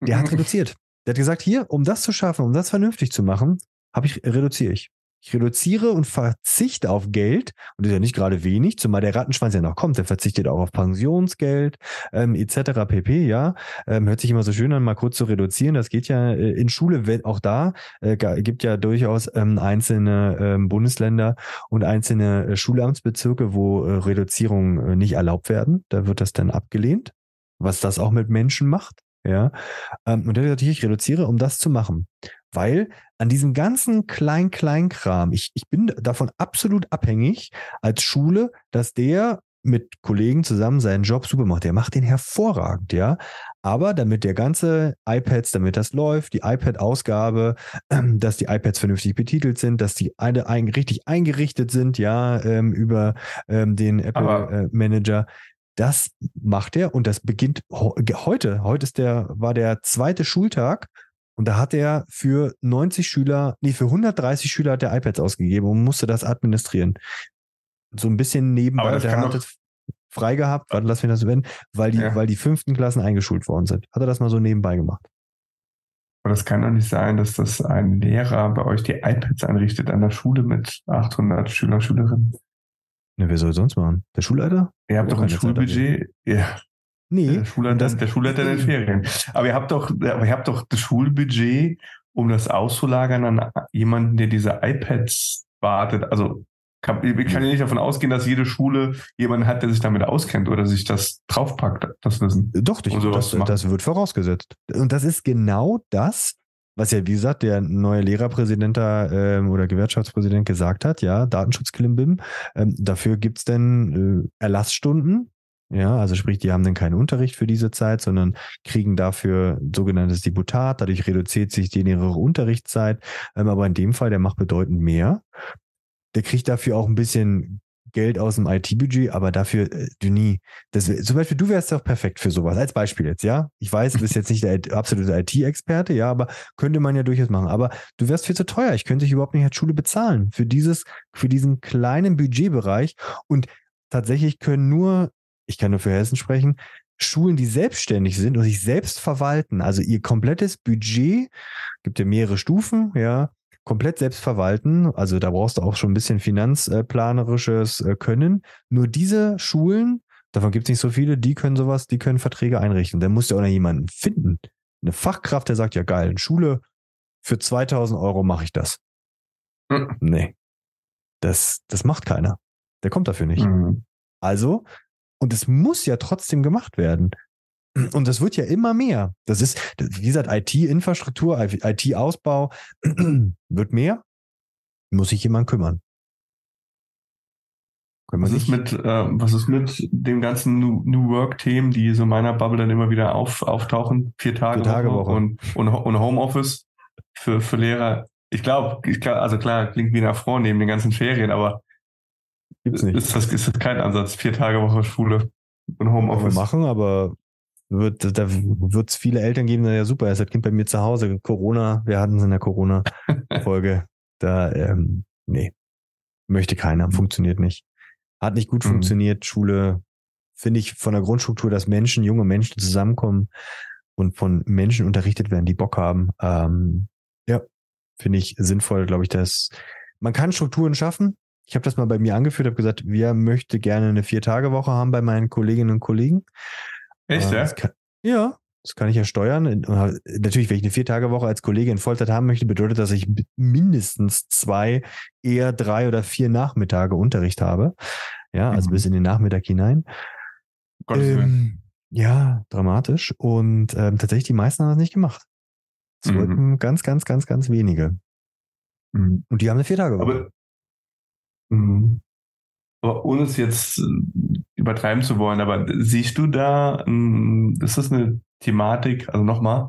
der hat <laughs> reduziert. Der hat gesagt, hier, um das zu schaffen, um das vernünftig zu machen, habe ich, reduziere ich. Ich reduziere und verzichte auf Geld, und das ist ja nicht gerade wenig, zumal der Rattenschwanz ja noch kommt, der verzichtet auch auf Pensionsgeld ähm, etc. pp. Ja, ähm, hört sich immer so schön an, mal kurz zu reduzieren. Das geht ja äh, in Schule, auch da äh, gibt ja durchaus ähm, einzelne ähm, Bundesländer und einzelne äh, Schulamtsbezirke, wo äh, Reduzierungen äh, nicht erlaubt werden. Da wird das dann abgelehnt, was das auch mit Menschen macht. Ja, ähm, und dann natürlich, ich reduziere, um das zu machen. Weil an diesem ganzen Klein-Klein-Kram, ich, ich bin davon absolut abhängig als Schule, dass der mit Kollegen zusammen seinen Job super macht. Der macht den hervorragend, ja. Aber damit der ganze iPads, damit das läuft, die iPad-Ausgabe, <clears throat> dass die iPads vernünftig betitelt sind, dass die ein, richtig eingerichtet sind, ja, ähm, über ähm, den Apple äh, Manager. Das macht er und das beginnt heute. Heute ist der, war der zweite Schultag und da hat er für 90 Schüler, nee, für 130 Schüler hat er iPads ausgegeben und musste das administrieren. So ein bisschen nebenbei, der hat es frei gehabt, warte, lass mich das wenden, weil die, ja. weil die fünften Klassen eingeschult worden sind. Hat er das mal so nebenbei gemacht. Aber das kann doch nicht sein, dass das ein Lehrer bei euch die iPads einrichtet an der Schule mit 800 Schüler Schülerinnen. Ne, wer soll sonst machen? Der Schulleiter? Ihr habt doch ein Schulbudget. Ja, Nee. Der Schulleiter, das, der Schulleiter in den Ferien. Aber ihr habt doch, aber ihr habt doch das Schulbudget, um das auszulagern an jemanden, der diese iPads wartet. Also kann, ich kann ja nicht davon ausgehen, dass jede Schule jemanden hat, der sich damit auskennt oder sich das draufpackt, das Wissen. Doch, ich, um das, das wird vorausgesetzt. Und das ist genau das, was ja, wie gesagt, der neue Lehrerpräsident da ähm, oder Gewerkschaftspräsident gesagt hat, ja, Datenschutzklimbim. Ähm, dafür gibt's denn äh, Erlassstunden, ja, also sprich, die haben dann keinen Unterricht für diese Zeit, sondern kriegen dafür sogenanntes Deputat. Dadurch reduziert sich die ihre Unterrichtszeit. Ähm, aber in dem Fall, der macht bedeutend mehr. Der kriegt dafür auch ein bisschen Geld aus dem IT-Budget, aber dafür, äh, du nie. Das, zum Beispiel, du wärst doch perfekt für sowas. Als Beispiel jetzt, ja. Ich weiß, du bist jetzt nicht der absolute IT-Experte, ja, aber könnte man ja durchaus machen. Aber du wärst viel zu teuer. Ich könnte dich überhaupt nicht als Schule bezahlen für dieses, für diesen kleinen Budgetbereich. Und tatsächlich können nur ich kann nur für Hessen sprechen, Schulen, die selbstständig sind und sich selbst verwalten, also ihr komplettes Budget, gibt ja mehrere Stufen, ja, komplett selbst verwalten, also da brauchst du auch schon ein bisschen finanzplanerisches äh, Können. Nur diese Schulen, davon gibt es nicht so viele, die können sowas, die können Verträge einrichten. Da musst du auch noch jemanden finden, eine Fachkraft, der sagt, ja geil, eine Schule, für 2000 Euro mache ich das. Mhm. Nee, das, das macht keiner. Der kommt dafür nicht. Mhm. Also und es muss ja trotzdem gemacht werden. Und das wird ja immer mehr. Das ist, wie gesagt, IT-Infrastruktur, IT-Ausbau <clears throat> wird mehr. Muss sich jemand kümmern. Was ist, mit, äh, was ist mit den ganzen New, New Work-Themen, die so in meiner Bubble dann immer wieder auf, auftauchen? Vier Tage, Vier Tage Woche, Woche. Und, und, und Homeoffice für, für Lehrer. Ich glaube, ich, also klar, klingt wie nach Frau neben den ganzen Ferien, aber Gibt's nicht. Ist das, ist das kein Ansatz? Vier Tage Woche Schule und Homeoffice. Machen, aber wird, da wird es viele Eltern geben, ja super, ist das Kind bei mir zu Hause. Corona, wir hatten es in der Corona-Folge. <laughs> da, ähm, nee, möchte keiner, funktioniert nicht. Hat nicht gut mhm. funktioniert. Schule, finde ich von der Grundstruktur, dass Menschen, junge Menschen zusammenkommen und von Menschen unterrichtet werden, die Bock haben. Ähm, ja, finde ich sinnvoll, glaube ich, dass man kann Strukturen schaffen, ich habe das mal bei mir angeführt, habe gesagt, wir möchte gerne eine Vier-Tage-Woche haben bei meinen Kolleginnen und Kollegen. Echt, ja? Das kann, ja, das kann ich ja steuern. Natürlich, wenn ich eine Vier-Tage-Woche als Kollege in Vollzeit haben möchte, bedeutet das, dass ich mindestens zwei, eher drei oder vier Nachmittage Unterricht habe. Ja, also mhm. bis in den Nachmittag hinein. Ähm, ja, dramatisch. Und ähm, tatsächlich, die meisten haben das nicht gemacht. Es mhm. wollten ganz, ganz, ganz, ganz wenige. Mhm. Und die haben eine Vier-Tage-Woche. Mhm. Aber ohne es jetzt äh, übertreiben zu wollen, aber siehst du da, ähm, ist das eine Thematik, also nochmal,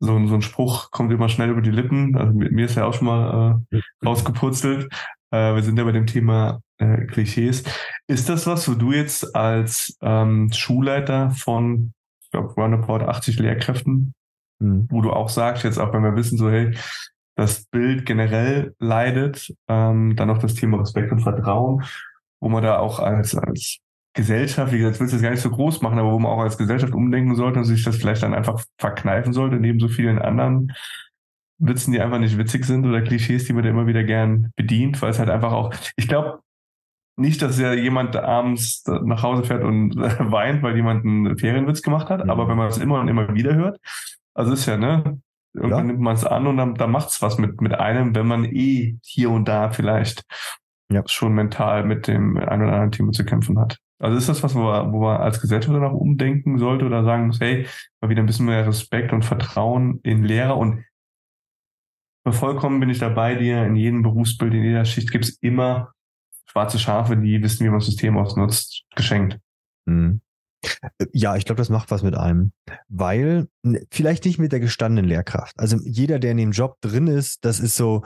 so, so ein Spruch kommt immer schnell über die Lippen, also mir ist ja auch schon mal äh, rausgepurzelt. Äh, wir sind ja bei dem Thema äh, Klischees. Ist das was, wo du jetzt als ähm, Schulleiter von, ich glaube, roundabout 80 Lehrkräften, mhm. wo du auch sagst, jetzt auch wenn wir wissen, so, hey, das Bild generell leidet. Ähm, dann noch das Thema Respekt und Vertrauen, wo man da auch als, als Gesellschaft, wie gesagt, ich will es jetzt gar nicht so groß machen, aber wo man auch als Gesellschaft umdenken sollte und sich das vielleicht dann einfach verkneifen sollte, neben so vielen anderen Witzen, die einfach nicht witzig sind oder Klischees, die man da immer wieder gern bedient, weil es halt einfach auch, ich glaube, nicht, dass ja jemand abends nach Hause fährt und <laughs> weint, weil jemand einen Ferienwitz gemacht hat, mhm. aber wenn man es immer und immer wieder hört, also ist ja, ne, irgendwann ja. nimmt man es an und dann, dann macht es was mit, mit einem, wenn man eh hier und da vielleicht ja. schon mental mit dem ein oder anderen Thema zu kämpfen hat. Also ist das was, wo man, wo man als Gesellschaft danach umdenken sollte oder sagen muss, hey, mal wieder ein bisschen mehr Respekt und Vertrauen in Lehrer und vollkommen bin ich dabei dir, in jedem Berufsbild, in jeder Schicht gibt es immer schwarze Schafe, die wissen, wie man das System ausnutzt, geschenkt. Mhm. Ja, ich glaube, das macht was mit einem, weil vielleicht nicht mit der gestandenen Lehrkraft. Also jeder, der in dem Job drin ist, das ist so,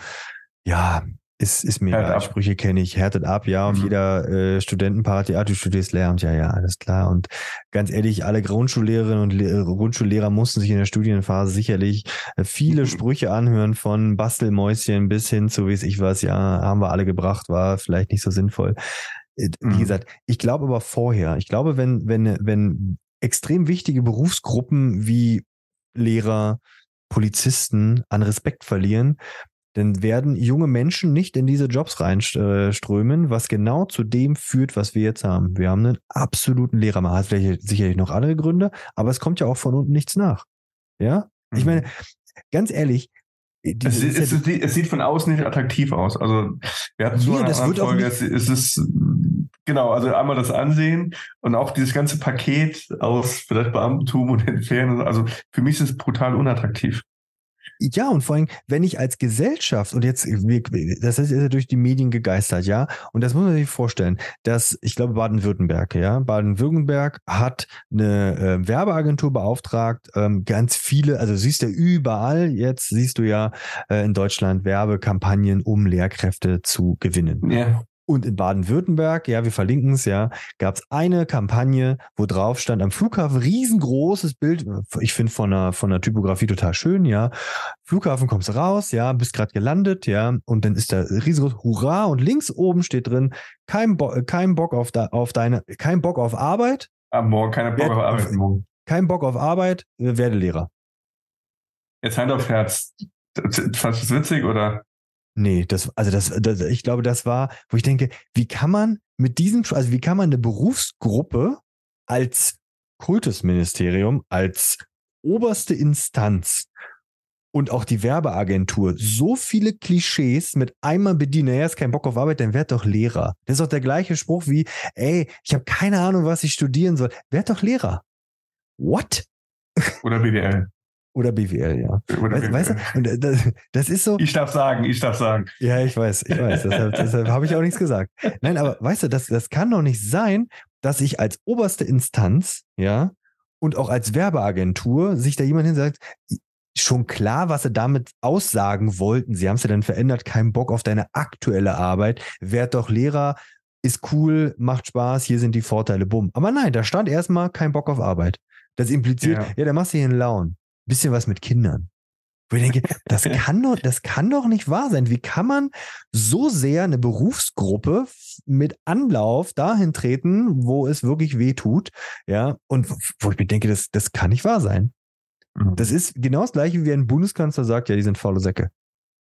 ja, ist, ist mir egal. Sprüche kenne ich, härtet ab, ja, auf mhm. jeder äh, Studentenparty, ah, du studierst Lehramt, ja, ja, alles klar. Und ganz ehrlich, alle Grundschullehrerinnen und Le Grundschullehrer mussten sich in der Studienphase sicherlich äh, viele mhm. Sprüche anhören, von Bastelmäuschen bis hin zu, wie es ich was, ja, haben wir alle gebracht, war vielleicht nicht so sinnvoll. Äh, wie mhm. gesagt, ich glaube aber vorher, ich glaube, wenn, wenn, wenn extrem wichtige Berufsgruppen wie Lehrer, Polizisten an Respekt verlieren, dann werden junge Menschen nicht in diese Jobs reinströmen, was genau zu dem führt, was wir jetzt haben. Wir haben einen absoluten Lehrermangel. Hat vielleicht sicherlich noch andere Gründe, aber es kommt ja auch von unten nichts nach. Ja? Ich mhm. meine, ganz ehrlich, es, sieht, es, sieht, es, sieht von außen nicht attraktiv aus. Also wir hatten so eine Folge, es, es ist genau, also einmal das Ansehen und auch dieses ganze Paket aus vielleicht Beamtentum und Entfernen. Also für mich ist es brutal unattraktiv. Ja, und vor allem, wenn ich als Gesellschaft, und jetzt, das ist ja durch die Medien gegeistert, ja, und das muss man sich vorstellen, dass, ich glaube, Baden-Württemberg, ja, Baden-Württemberg hat eine äh, Werbeagentur beauftragt, ähm, ganz viele, also siehst du überall, jetzt siehst du ja äh, in Deutschland Werbekampagnen, um Lehrkräfte zu gewinnen. Ja. Und in Baden-Württemberg, ja, wir verlinken es ja, gab es eine Kampagne, wo drauf stand am Flughafen riesengroßes Bild. Ich finde von der von der Typografie total schön, ja. Flughafen kommst raus, ja, bist gerade gelandet, ja, und dann ist da riesengroß Hurra und links oben steht drin kein, Bo kein Bock auf, da, auf deine, kein Bock auf Arbeit. Am Morgen, keine Bock auf Arbeit. Morgen. Kein Bock auf Arbeit, werde Lehrer. Jetzt Hand auf Herz. Fandest du das witzig oder? Nee, das, also das, das, ich glaube, das war, wo ich denke, wie kann man mit diesem, also wie kann man eine Berufsgruppe als Kultusministerium, als oberste Instanz und auch die Werbeagentur so viele Klischees mit einmal bedienen. Er ist kein Bock auf Arbeit, dann werd doch Lehrer. Das ist doch der gleiche Spruch wie, ey, ich habe keine Ahnung, was ich studieren soll. Werd doch Lehrer. What? Oder BWL. Oder BWL, ja. Oder weißt, BWL. weißt du, und das, das, ist so. Ich darf sagen, ich darf sagen. Ja, ich weiß, ich weiß. deshalb, deshalb habe ich auch nichts gesagt. Nein, aber weißt du, das, das kann doch nicht sein, dass ich als oberste Instanz, ja, und auch als Werbeagentur sich da jemand hin sagt, schon klar, was sie damit aussagen wollten. Sie haben es ja dann verändert, kein Bock auf deine aktuelle Arbeit. Werd doch Lehrer, ist cool, macht Spaß, hier sind die Vorteile, bumm. Aber nein, da stand erstmal kein Bock auf Arbeit. Das impliziert, ja, ja da machst du hier einen Laun bisschen was mit Kindern. Wo ich denke, <laughs> das kann doch, das kann doch nicht wahr sein. Wie kann man so sehr eine Berufsgruppe mit Anlauf dahin treten, wo es wirklich weh tut? Ja, und wo ich mir denke, das, das kann nicht wahr sein. Mhm. Das ist genau das gleiche, wie ein Bundeskanzler sagt, ja, die sind faule Säcke.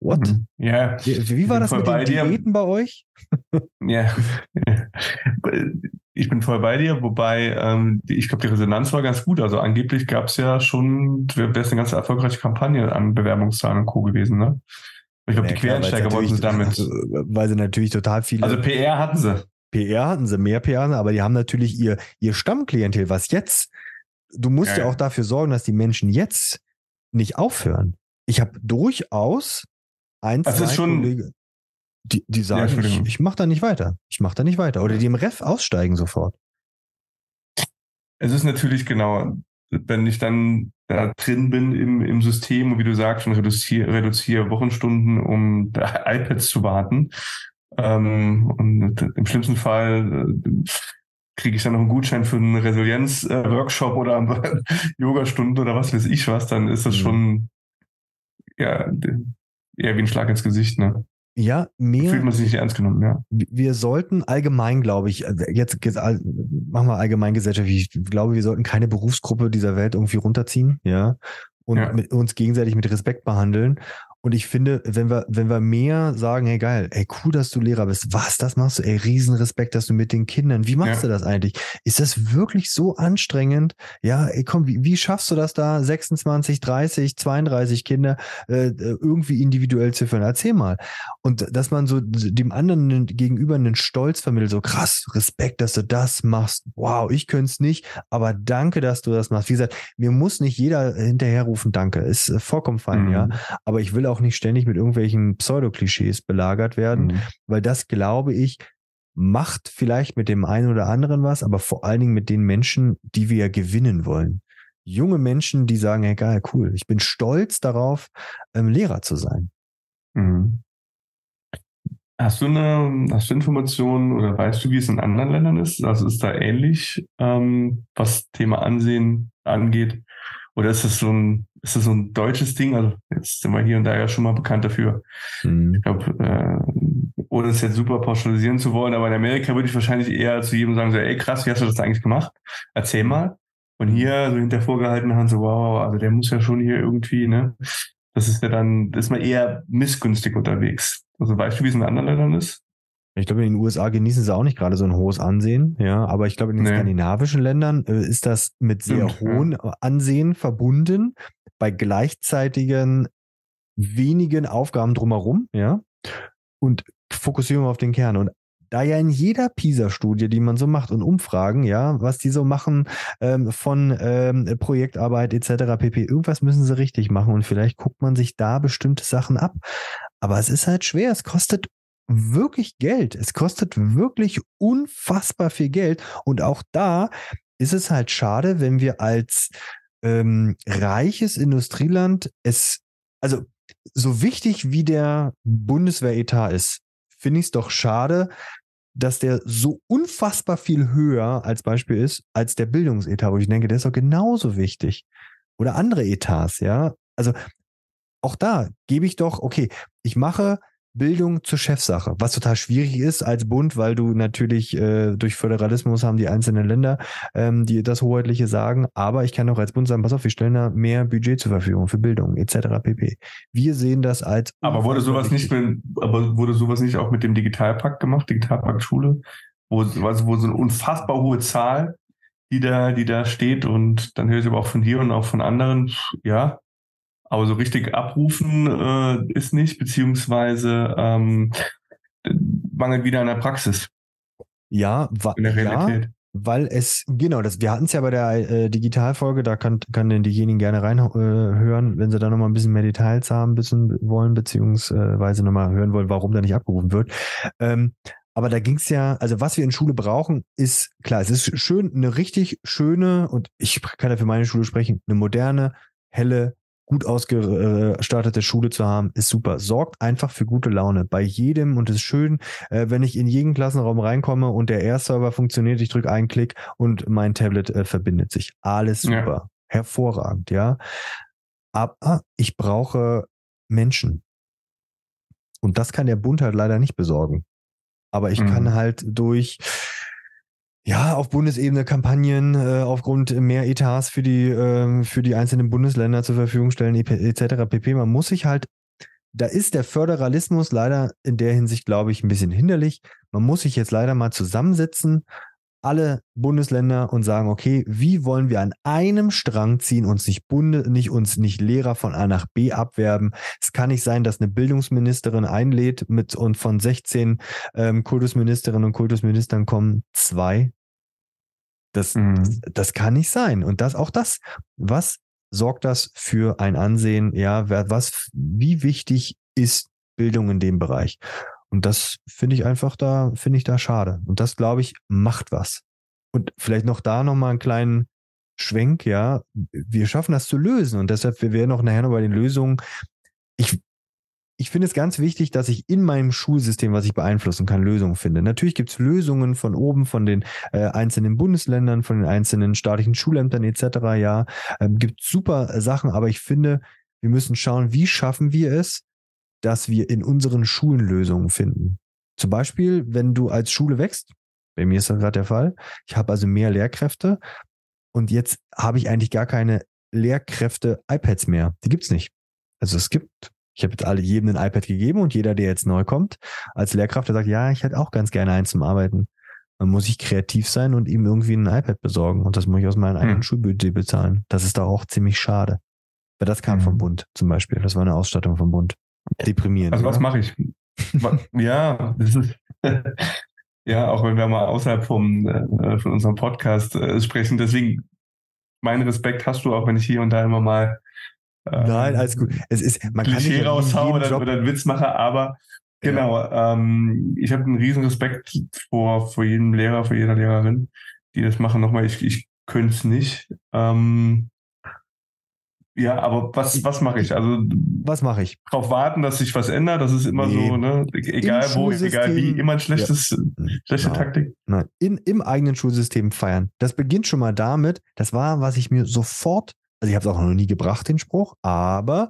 What? Mhm. Ja. Wie, wie war das mit den Diäten bei euch? <laughs> Ja. Ich bin voll bei dir, wobei ähm, ich glaube, die Resonanz war ganz gut. Also angeblich gab es ja schon, wäre es eine ganz erfolgreiche Kampagne an Bewerbungszahlen und Co. gewesen, ne? Ich glaube, ja, die Quereinsteiger wollten sie damit. Weil sie natürlich total viele. Also PR hatten sie. PR hatten sie, mehr PR, aber die haben natürlich ihr, ihr Stammklientel, was jetzt, du musst ja, ja auch dafür sorgen, dass die Menschen jetzt nicht aufhören. Ich habe durchaus ein, das zwei schon, Kollegen, die, die sagen, ja, ich, ich mache da nicht weiter. Ich mache da nicht weiter. Oder die im Ref aussteigen sofort. Es ist natürlich genau, wenn ich dann da drin bin im, im System und wie du sagst, und reduziere, reduziere Wochenstunden, um <laughs> iPads zu warten. Ähm, und im schlimmsten Fall äh, kriege ich dann noch einen Gutschein für einen Resilienz-Workshop oder <laughs> Yoga-Stunden oder was weiß ich was, dann ist das mhm. schon ja eher wie ein Schlag ins Gesicht, ne? Ja, mehr. Fühlt man sich nicht ernst genommen, ja. Wir sollten allgemein, glaube ich, äh, jetzt, jetzt machen wir allgemein gesellschaftlich, ich glaube, wir sollten keine Berufsgruppe dieser Welt irgendwie runterziehen, ja, und ja. uns gegenseitig mit Respekt behandeln. Und ich finde, wenn wir, wenn wir mehr sagen, hey geil, ey cool, dass du Lehrer bist. Was, das machst du? Ey, Riesenrespekt, dass du mit den Kindern, wie machst ja. du das eigentlich? Ist das wirklich so anstrengend? Ja, ey komm, wie, wie schaffst du das da, 26, 30, 32 Kinder äh, irgendwie individuell zu führen? Erzähl mal. Und dass man so dem anderen gegenüber einen Stolz vermittelt, so krass, Respekt, dass du das machst. Wow, ich könnte es nicht, aber danke, dass du das machst. Wie gesagt, mir muss nicht jeder hinterherrufen, danke. Ist äh, vollkommen fein, mhm. ja. Aber ich will auch nicht ständig mit irgendwelchen Pseudoklischees belagert werden, mhm. weil das, glaube ich, macht vielleicht mit dem einen oder anderen was, aber vor allen Dingen mit den Menschen, die wir ja gewinnen wollen. Junge Menschen, die sagen, hey, geil, cool, ich bin stolz darauf, ähm, Lehrer zu sein. Mhm. Hast du eine, hast du Informationen oder weißt du, wie es in anderen Ländern ist? Also ist da ähnlich, ähm, was Thema Ansehen angeht? Oder ist das so ein, ist das so ein deutsches Ding? Also jetzt sind wir hier und da ja schon mal bekannt dafür. Mhm. Ich glaube, äh, ohne es jetzt super pauschalisieren zu wollen, aber in Amerika würde ich wahrscheinlich eher zu jedem sagen, so, ey krass, wie hast du das eigentlich gemacht? Erzähl mal. Und hier so hinter vorgehaltenen Hand so, wow, also der muss ja schon hier irgendwie, ne? Das ist ja dann, ist man eher missgünstig unterwegs. Also weißt du, wie es in anderen Ländern ist? Ich glaube, in den USA genießen sie auch nicht gerade so ein hohes Ansehen, ja. Aber ich glaube, in den nee. skandinavischen Ländern äh, ist das mit sehr Stimmt, hohen ja. Ansehen verbunden, bei gleichzeitigen wenigen Aufgaben drumherum, ja. Und Fokussierung auf den Kern. Und da ja in jeder PISA-Studie, die man so macht und Umfragen, ja, was die so machen ähm, von ähm, Projektarbeit etc. pp. Irgendwas müssen sie richtig machen und vielleicht guckt man sich da bestimmte Sachen ab. Aber es ist halt schwer. Es kostet wirklich Geld. Es kostet wirklich unfassbar viel Geld. Und auch da ist es halt schade, wenn wir als ähm, reiches Industrieland es, also so wichtig wie der Bundeswehretat ist, finde ich es doch schade, dass der so unfassbar viel höher als Beispiel ist als der Bildungsetat, wo ich denke, der ist doch genauso wichtig. Oder andere Etats, ja. Also auch da gebe ich doch, okay, ich mache Bildung zur Chefsache, was total schwierig ist als Bund, weil du natürlich äh, durch Föderalismus haben die einzelnen Länder, ähm, die das Hoheitliche sagen, aber ich kann auch als Bund sagen, pass auf, wir stellen da mehr Budget zur Verfügung für Bildung etc. pp. Wir sehen das als Aber wurde sowas nicht mit, aber wurde sowas nicht auch mit dem Digitalpakt gemacht, Digitalpakt Schule, wo, also wo so eine unfassbar hohe Zahl, die da, die da steht und dann höre ich aber auch von dir und auch von anderen, ja, aber so richtig abrufen äh, ist nicht, beziehungsweise ähm, mangelt wieder an der Praxis. Ja, wa in der Realität. Ja, weil es, genau, das, wir hatten es ja bei der äh, Digitalfolge, da kann, kann denn diejenigen gerne reinhören, äh, wenn sie da nochmal ein bisschen mehr Details haben bisschen wollen, beziehungsweise nochmal hören wollen, warum da nicht abgerufen wird. Ähm, aber da ging es ja, also was wir in Schule brauchen, ist klar, es ist schön, eine richtig schöne, und ich kann ja für meine Schule sprechen, eine moderne, helle, gut ausgestattete Schule zu haben, ist super. Sorgt einfach für gute Laune bei jedem und es ist schön, äh, wenn ich in jeden Klassenraum reinkomme und der Air-Server funktioniert, ich drücke einen Klick und mein Tablet äh, verbindet sich. Alles super. Ja. Hervorragend, ja. Aber ich brauche Menschen. Und das kann der Bund halt leider nicht besorgen. Aber ich mhm. kann halt durch ja, auf Bundesebene Kampagnen äh, aufgrund mehr Etats für die, äh, für die einzelnen Bundesländer zur Verfügung stellen, etc. pp. Man muss sich halt, da ist der Föderalismus leider in der Hinsicht, glaube ich, ein bisschen hinderlich. Man muss sich jetzt leider mal zusammensetzen, alle Bundesländer und sagen, okay, wie wollen wir an einem Strang ziehen, uns nicht Bunde, nicht uns nicht Lehrer von A nach B abwerben. Es kann nicht sein, dass eine Bildungsministerin einlädt mit und von 16 ähm, Kultusministerinnen und Kultusministern kommen zwei das, mhm. das, das, kann nicht sein. Und das, auch das, was sorgt das für ein Ansehen? Ja, was, wie wichtig ist Bildung in dem Bereich? Und das finde ich einfach da, finde ich da schade. Und das, glaube ich, macht was. Und vielleicht noch da nochmal einen kleinen Schwenk, ja. Wir schaffen das zu lösen. Und deshalb, wir werden auch nachher noch bei den Lösungen. Ich ich finde es ganz wichtig, dass ich in meinem Schulsystem, was ich beeinflussen kann, Lösungen finde. Natürlich gibt es Lösungen von oben, von den äh, einzelnen Bundesländern, von den einzelnen staatlichen Schulämtern etc. Ja, ähm, gibt super Sachen, aber ich finde, wir müssen schauen, wie schaffen wir es, dass wir in unseren Schulen Lösungen finden. Zum Beispiel, wenn du als Schule wächst, bei mir ist das gerade der Fall, ich habe also mehr Lehrkräfte und jetzt habe ich eigentlich gar keine Lehrkräfte iPads mehr. Die gibt's nicht. Also es gibt Ich habe jetzt alle jedem ein iPad gegeben und jeder, der jetzt neu kommt, als Lehrkraft, der sagt, ja, ich hätte auch ganz gerne eins zum Arbeiten. Dann muss ich kreativ sein und ihm irgendwie ein iPad besorgen. Und das muss ich aus meinem eigenen hm. Schulbudget bezahlen. Das ist doch auch ziemlich schade. Weil das kam hm. vom Bund zum Beispiel. Das war eine Ausstattung vom Bund. Deprimierend. Also was mache ich? ja, das ist <laughs> ja, auch wenn wir mal außerhalb vom, äh, von unserem Podcast äh, sprechen. Deswegen, meinen Respekt hast du, auch wenn ich hier und da immer mal äh, Nein, alles gut. Es ist, man Klischee kann nicht raushauen oder, oder einen Witz mache, aber genau, ja. ähm, ich habe einen riesen Respekt vor, vor jedem Lehrer, vor jeder Lehrerin, die das machen. Nochmal, ich, ich könnte es nicht. Ähm, ja, aber was, was mache ich? Also was mache ich? Darauf warten, dass sich was ändert, das ist immer nee. so, ne? Egal wo, egal wie, immer ein schlechtes, ja. schlechte Nein. Taktik. Nein, In, im eigenen Schulsystem feiern. Das beginnt schon mal damit, das war, was ich mir sofort also ich habe es auch noch nie gebracht, den Spruch, aber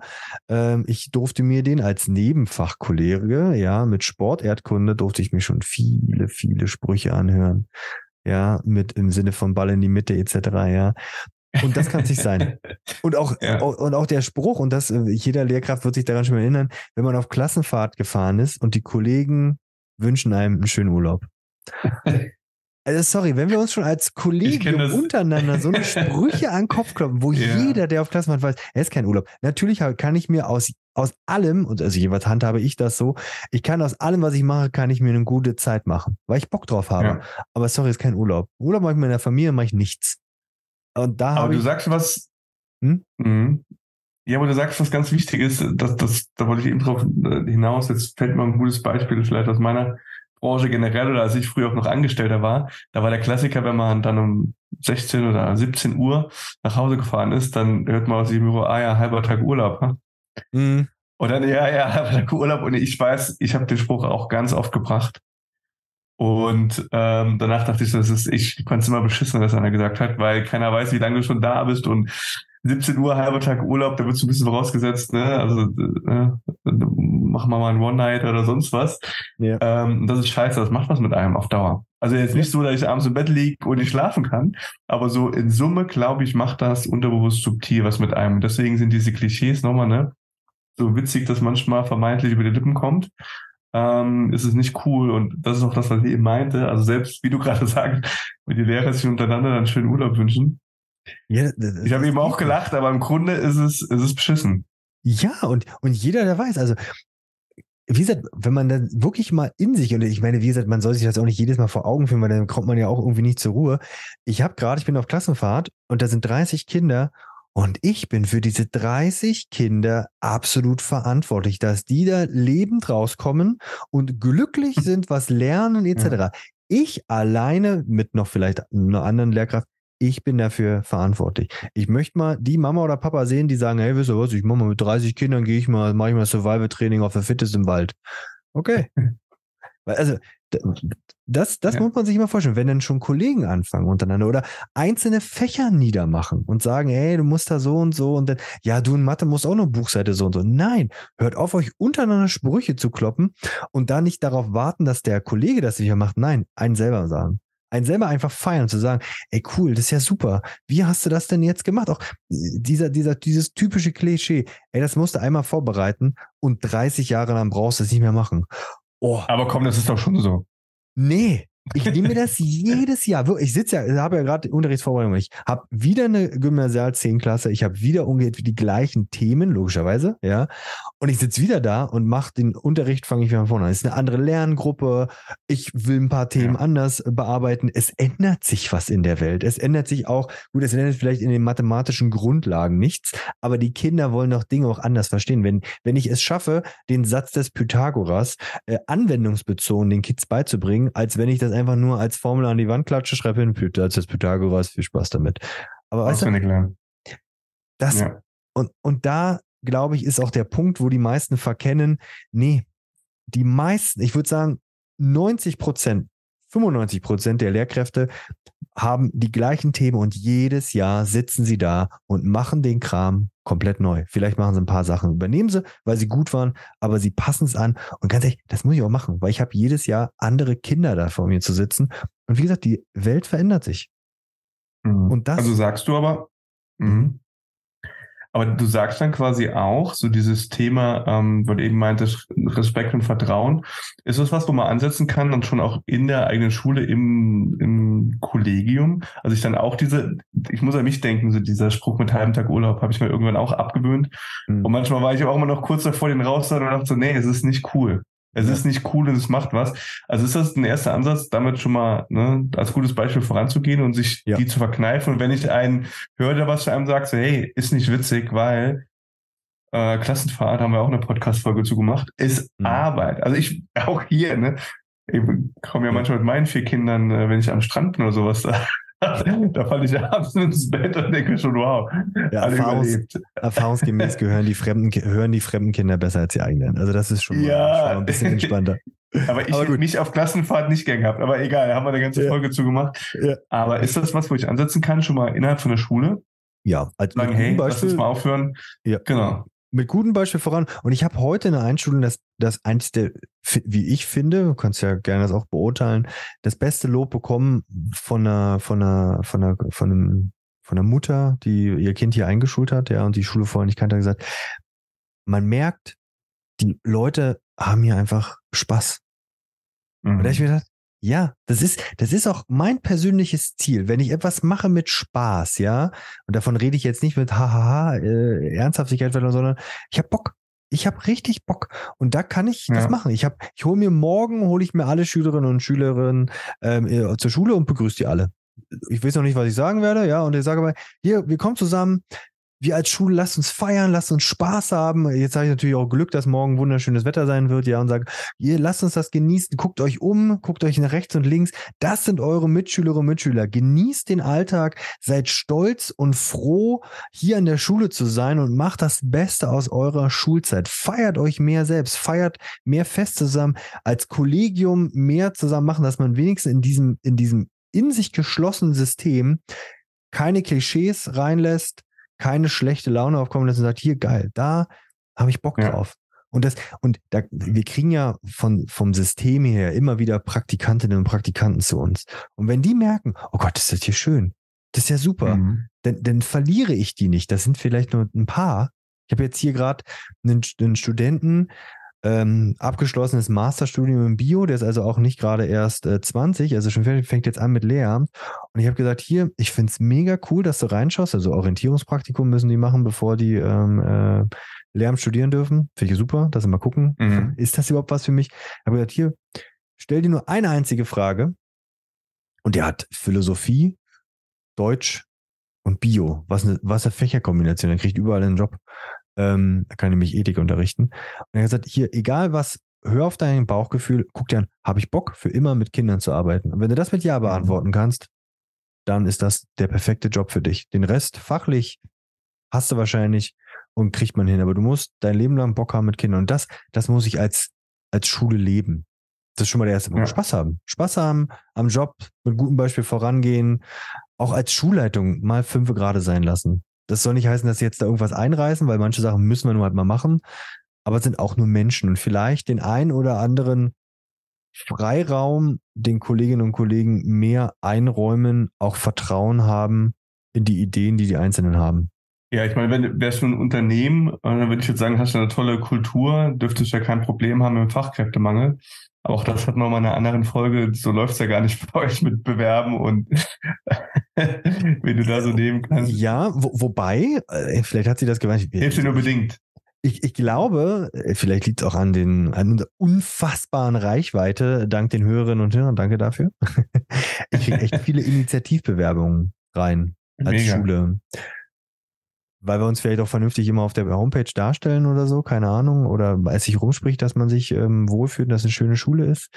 ähm, ich durfte mir den als Nebenfachkollege, ja, mit Sporterdkunde durfte ich mir schon viele, viele Sprüche anhören. Ja, mit im Sinne von Ball in die Mitte etc. Ja. Und das kann es nicht sein. <laughs> Und auch, ja. und auch der Spruch, und das, äh, jeder Lehrkraft wird sich daran schon mal erinnern, wenn man auf Klassenfahrt gefahren ist und die Kollegen wünschen einem einen schönen Urlaub. <laughs> Also sorry, wenn wir uns schon als Kollegen <laughs> untereinander so eine Sprüche an den Kopf kloppen, wo ja. jeder, der auf Klassenfahrt weiß, er ist kein Urlaub. Natürlich kann ich mir aus, aus allem, und also jeweils handhabe ich das so, ich kann aus allem, was ich mache, kann ich mir eine gute Zeit machen, weil ich Bock drauf habe. Ja. Aber sorry, ist kein Urlaub. Urlaub mache ich mit meiner Familie, mache ich nichts. Und da aber du sagst was. Hm? Mhm. Ja, aber du sagst was ganz wichtig ist, dass, dass, da wollte ich eben drauf äh, hinaus. Jetzt fällt mir ein gutes Beispiel vielleicht aus meiner Branche generell oder als ich früher auch noch Angestellter war. Da war der Klassiker, wenn man dann um 16 oder 17 Uhr nach Hause gefahren ist, dann hört man aus dem Büro, ah ja, halber Tag Urlaub. Ne? Mhm. Und dann, ja, ja, halber Tag Urlaub. Und ich weiß, ich habe den Spruch auch ganz oft gebracht. Und ähm, danach dachte ich, das ist, ich konnte es immer beschissen, dass einer gesagt hat, weil keiner weiß, wie lange du schon da bist und 17 Uhr, halber Tag Urlaub, da wird so ein bisschen vorausgesetzt, ne? Also äh, machen wir mal ein One-Night oder sonst was. Ja. Ähm, das ist scheiße, das macht was mit einem auf Dauer. Also jetzt nicht so, dass ich abends im Bett liege und nicht schlafen kann, aber so in Summe, glaube ich, macht das unterbewusst subtil was mit einem. Deswegen sind diese Klischees nochmal, ne? So witzig, dass manchmal vermeintlich über die Lippen kommt ähm, ist es nicht cool. Und das ist auch das, was ich eben meinte. Also selbst, wie du gerade <laughs> sagst, wenn die Lehrer sich untereinander dann schönen Urlaub wünschen. Ja, ich habe eben auch gelacht, aber im Grunde ist es, ist es beschissen. Ja, und, und jeder, der weiß, also wie gesagt, wenn man dann wirklich mal in sich, und ich meine, wie gesagt, man soll sich das auch nicht jedes Mal vor Augen führen, weil dann kommt man ja auch irgendwie nicht zur Ruhe. Ich habe gerade, ich bin auf Klassenfahrt und da sind 30 Kinder und ich bin für diese 30 Kinder absolut verantwortlich, dass die da lebend rauskommen und glücklich hm. sind, was lernen etc. Ja. Ich alleine mit noch vielleicht einer anderen Lehrkraft, ich bin dafür verantwortlich. Ich möchte mal die Mama oder Papa sehen, die sagen, hey, wisst ihr was, ich mache mal mit 30 Kindern, gehe ich mal, mache ich mal Survival-Training auf der Fitness im Wald. Okay. <laughs> Also das, das ja. muss man sich immer vorstellen, wenn dann schon Kollegen anfangen untereinander oder einzelne Fächer niedermachen und sagen, hey, du musst da so und so und dann, ja, du in Mathe musst auch noch Buchseite so und so. Nein, hört auf, euch untereinander Sprüche zu kloppen und da nicht darauf warten, dass der Kollege das sicher macht. Nein, einen selber sagen. Einen selber einfach feiern und zu sagen, ey cool, das ist ja super. Wie hast du das denn jetzt gemacht? Auch dieser, dieser, dieses typische Klischee, ey, das musst du einmal vorbereiten und 30 Jahre lang brauchst du es nicht mehr machen. Oh. Aber komm, das ist doch schon so. Nee, ich nehme mir das <laughs> jedes Jahr. Ich sitze ja, habe ja gerade Unterrichtsvorbereitung. Ich habe wieder eine Gymnasial 10 Klasse. Ich habe wieder ungefähr die gleichen Themen, logischerweise, ja. Und ich sitze wieder da und mache den Unterricht, fange ich wieder von vorne an. Es ist eine andere Lerngruppe. Ich will ein paar Themen ja. anders bearbeiten. Es ändert sich was in der Welt. Es ändert sich auch, gut, es ändert vielleicht in den mathematischen Grundlagen nichts, aber die Kinder wollen doch Dinge auch anders verstehen. Wenn, wenn ich es schaffe, den Satz des Pythagoras äh, anwendungsbezogen den Kids beizubringen, als wenn ich das einfach nur als Formel an die Wand klatsche, schreibe hin, als das Pythagoras, viel Spaß damit. Aber weißt du, das, ja. und, und da, glaube ich, ist auch der Punkt, wo die meisten verkennen, nee, die meisten, ich würde sagen, 90 Prozent, 95 Prozent der Lehrkräfte haben die gleichen Themen und jedes Jahr sitzen sie da und machen den Kram komplett neu. Vielleicht machen sie ein paar Sachen, übernehmen sie, weil sie gut waren, aber sie passen es an. Und ganz ehrlich, das muss ich auch machen, weil ich habe jedes Jahr andere Kinder da vor mir zu sitzen. Und wie gesagt, die Welt verändert sich. Mhm. Und das. Also sagst du aber, mhm. Aber du sagst dann quasi auch, so dieses Thema, ähm, wo du eben meintest, Respekt und Vertrauen, ist das was, wo man ansetzen kann, dann schon auch in der eigenen Schule, im, im Kollegium? Also ich dann auch diese, ich muss an mich denken, so dieser Spruch mit halben Tag Urlaub habe ich mir irgendwann auch abgewöhnt. Mhm. Und manchmal war ich auch immer noch kurz davor, den raus und dachte so, nee, es ist nicht cool. Es ja. ist nicht cool und es macht was. Also ist das ein erster Ansatz, damit schon mal ne, als gutes Beispiel voranzugehen und sich ja. die zu verkneifen. Und wenn ich einen höre, der was zu einem sagt, so, hey, ist nicht witzig, weil äh, Klassenfahrt haben wir auch eine Podcast-Folge zu gemacht, ist mhm. Arbeit. Also ich, <laughs> auch hier, ne, ich komme ja manchmal mit meinen vier Kindern, äh, wenn ich am Strand bin oder sowas, <laughs> da <laughs> da falle ich abends ins Bett und denke schon, wow. Ja, erfahrungs erfahrungsgemäß gehören die, fremden, <laughs> hören die fremden Kinder besser als die eigenen. Also das ist schon, ja. mal, schon mal ein bisschen entspannter. <laughs> aber ich habe mich auf Klassenfahrt nicht gern gehabt. Aber egal, da haben wir eine ganze Folge ja. zu gemacht. Ja. Aber ist das was, wo ich ansetzen kann, schon mal innerhalb von der Schule? Ja, als Sagen, hey, Beispiel, lass uns mal aufhören. Ja. Genau mit gutem Beispiel voran. Und ich habe heute eine Einschulung, das, das eins der, wie ich finde, du kannst ja gerne das auch beurteilen, das beste Lob bekommen von einer, von einer, von einer, von einem, von einer Mutter, die ihr Kind hier eingeschult hat, ja, und die Schule vorher nicht kannte, hat gesagt, man merkt, die Leute haben hier einfach Spaß. Mhm. Und da ich mir gedacht, ja, das ist, das ist auch mein persönliches Ziel. Wenn ich etwas mache mit Spaß, ja, und davon rede ich jetzt nicht mit hahaha, äh, Ernsthaftigkeit, sondern ich habe Bock. Ich habe richtig Bock und da kann ich ja. das machen. Ich habe, ich hole mir morgen, hole ich mir alle Schülerinnen und Schülerinnen ähm, äh, zur Schule und begrüße die alle. Ich weiß noch nicht, was ich sagen werde, ja, und ich sage aber, hier, wir kommen zusammen, wir als Schule, lasst uns feiern, lasst uns Spaß haben. Jetzt habe ich natürlich auch Glück, dass morgen wunderschönes Wetter sein wird, ja, und sage, ihr lasst uns das genießen, guckt euch um, guckt euch nach rechts und links. Das sind eure Mitschülerinnen und Mitschüler. Genießt den Alltag, seid stolz und froh, hier an der Schule zu sein und macht das Beste aus eurer Schulzeit. Feiert euch mehr selbst, feiert mehr fest zusammen, als Kollegium mehr zusammen machen, dass man wenigstens in diesem, in diesem in sich geschlossenen System keine Klischees reinlässt, keine schlechte Laune aufkommen lassen und sagt, hier geil, da habe ich Bock ja. drauf. Und das, und da, wir kriegen ja von, vom System her immer wieder Praktikantinnen und Praktikanten zu uns. Und wenn die merken, oh Gott, ist das hier schön, das ist ja super, mhm. dann, dann verliere ich die nicht. Das sind vielleicht nur ein paar. Ich habe jetzt hier gerade einen, einen Studenten, ähm, abgeschlossenes Masterstudium im Bio, der ist also auch nicht gerade erst äh, 20, also schon fängt jetzt an mit Lehramt. Und ich habe gesagt, hier, ich finde es mega cool, dass du reinschaust. Also Orientierungspraktikum müssen die machen, bevor die ähm, äh, Lehramt studieren dürfen. Finde ich super, dass sie mal gucken, mhm. ist das überhaupt was für mich? Ich habe gesagt, hier, stell dir nur eine einzige Frage. Und der hat Philosophie, Deutsch und Bio. Was eine, was eine Fächerkombination. Er kriegt überall einen Job. Ähm, er kann nämlich Ethik unterrichten. Und er hat gesagt, hier, egal was, hör auf dein Bauchgefühl, guck dir an, habe ich Bock, für immer mit Kindern zu arbeiten? Und wenn du das mit Ja beantworten kannst, dann ist das der perfekte Job für dich. Den Rest fachlich hast du wahrscheinlich und kriegt man hin. Aber du musst dein Leben lang Bock haben mit Kindern. Und das, das muss ich als, als Schule leben. Das ist schon mal der erste Punkt. Ja. Spaß haben. Spaß haben, am Job mit gutem Beispiel vorangehen. Auch als Schulleitung mal fünf gerade sein lassen. Das soll nicht heißen, dass sie jetzt da irgendwas einreißen, weil manche Sachen müssen wir nur halt mal machen. Aber es sind auch nur Menschen und vielleicht den einen oder anderen Freiraum den Kolleginnen und Kollegen mehr einräumen, auch Vertrauen haben in die Ideen, die die Einzelnen haben. Ja, ich meine, wenn wärst du ein Unternehmen, äh, dann würde ich jetzt sagen, hast du eine tolle Kultur, dürftest du ja kein Problem haben mit dem Fachkräftemangel. Auch das hat man mal in einer anderen Folge, so läuft es ja gar nicht <laughs> bei euch mit Bewerben und <laughs> wenn du da so nehmen kannst. Ja, wo, wobei, äh, vielleicht hat sie das gemeint. Hilft dir nur bedingt. Ich, ich glaube, äh, vielleicht liegt es auch an, den, an der unfassbaren Reichweite, dank den Hörerinnen und Hörern, danke dafür. <laughs> ich kriege echt viele Initiativbewerbungen rein als Mega. Schule weil wir uns vielleicht auch vernünftig immer auf der Homepage darstellen oder so, keine Ahnung, oder es sich rumspricht, dass man sich ähm, wohlfühlt, dass es eine schöne Schule ist.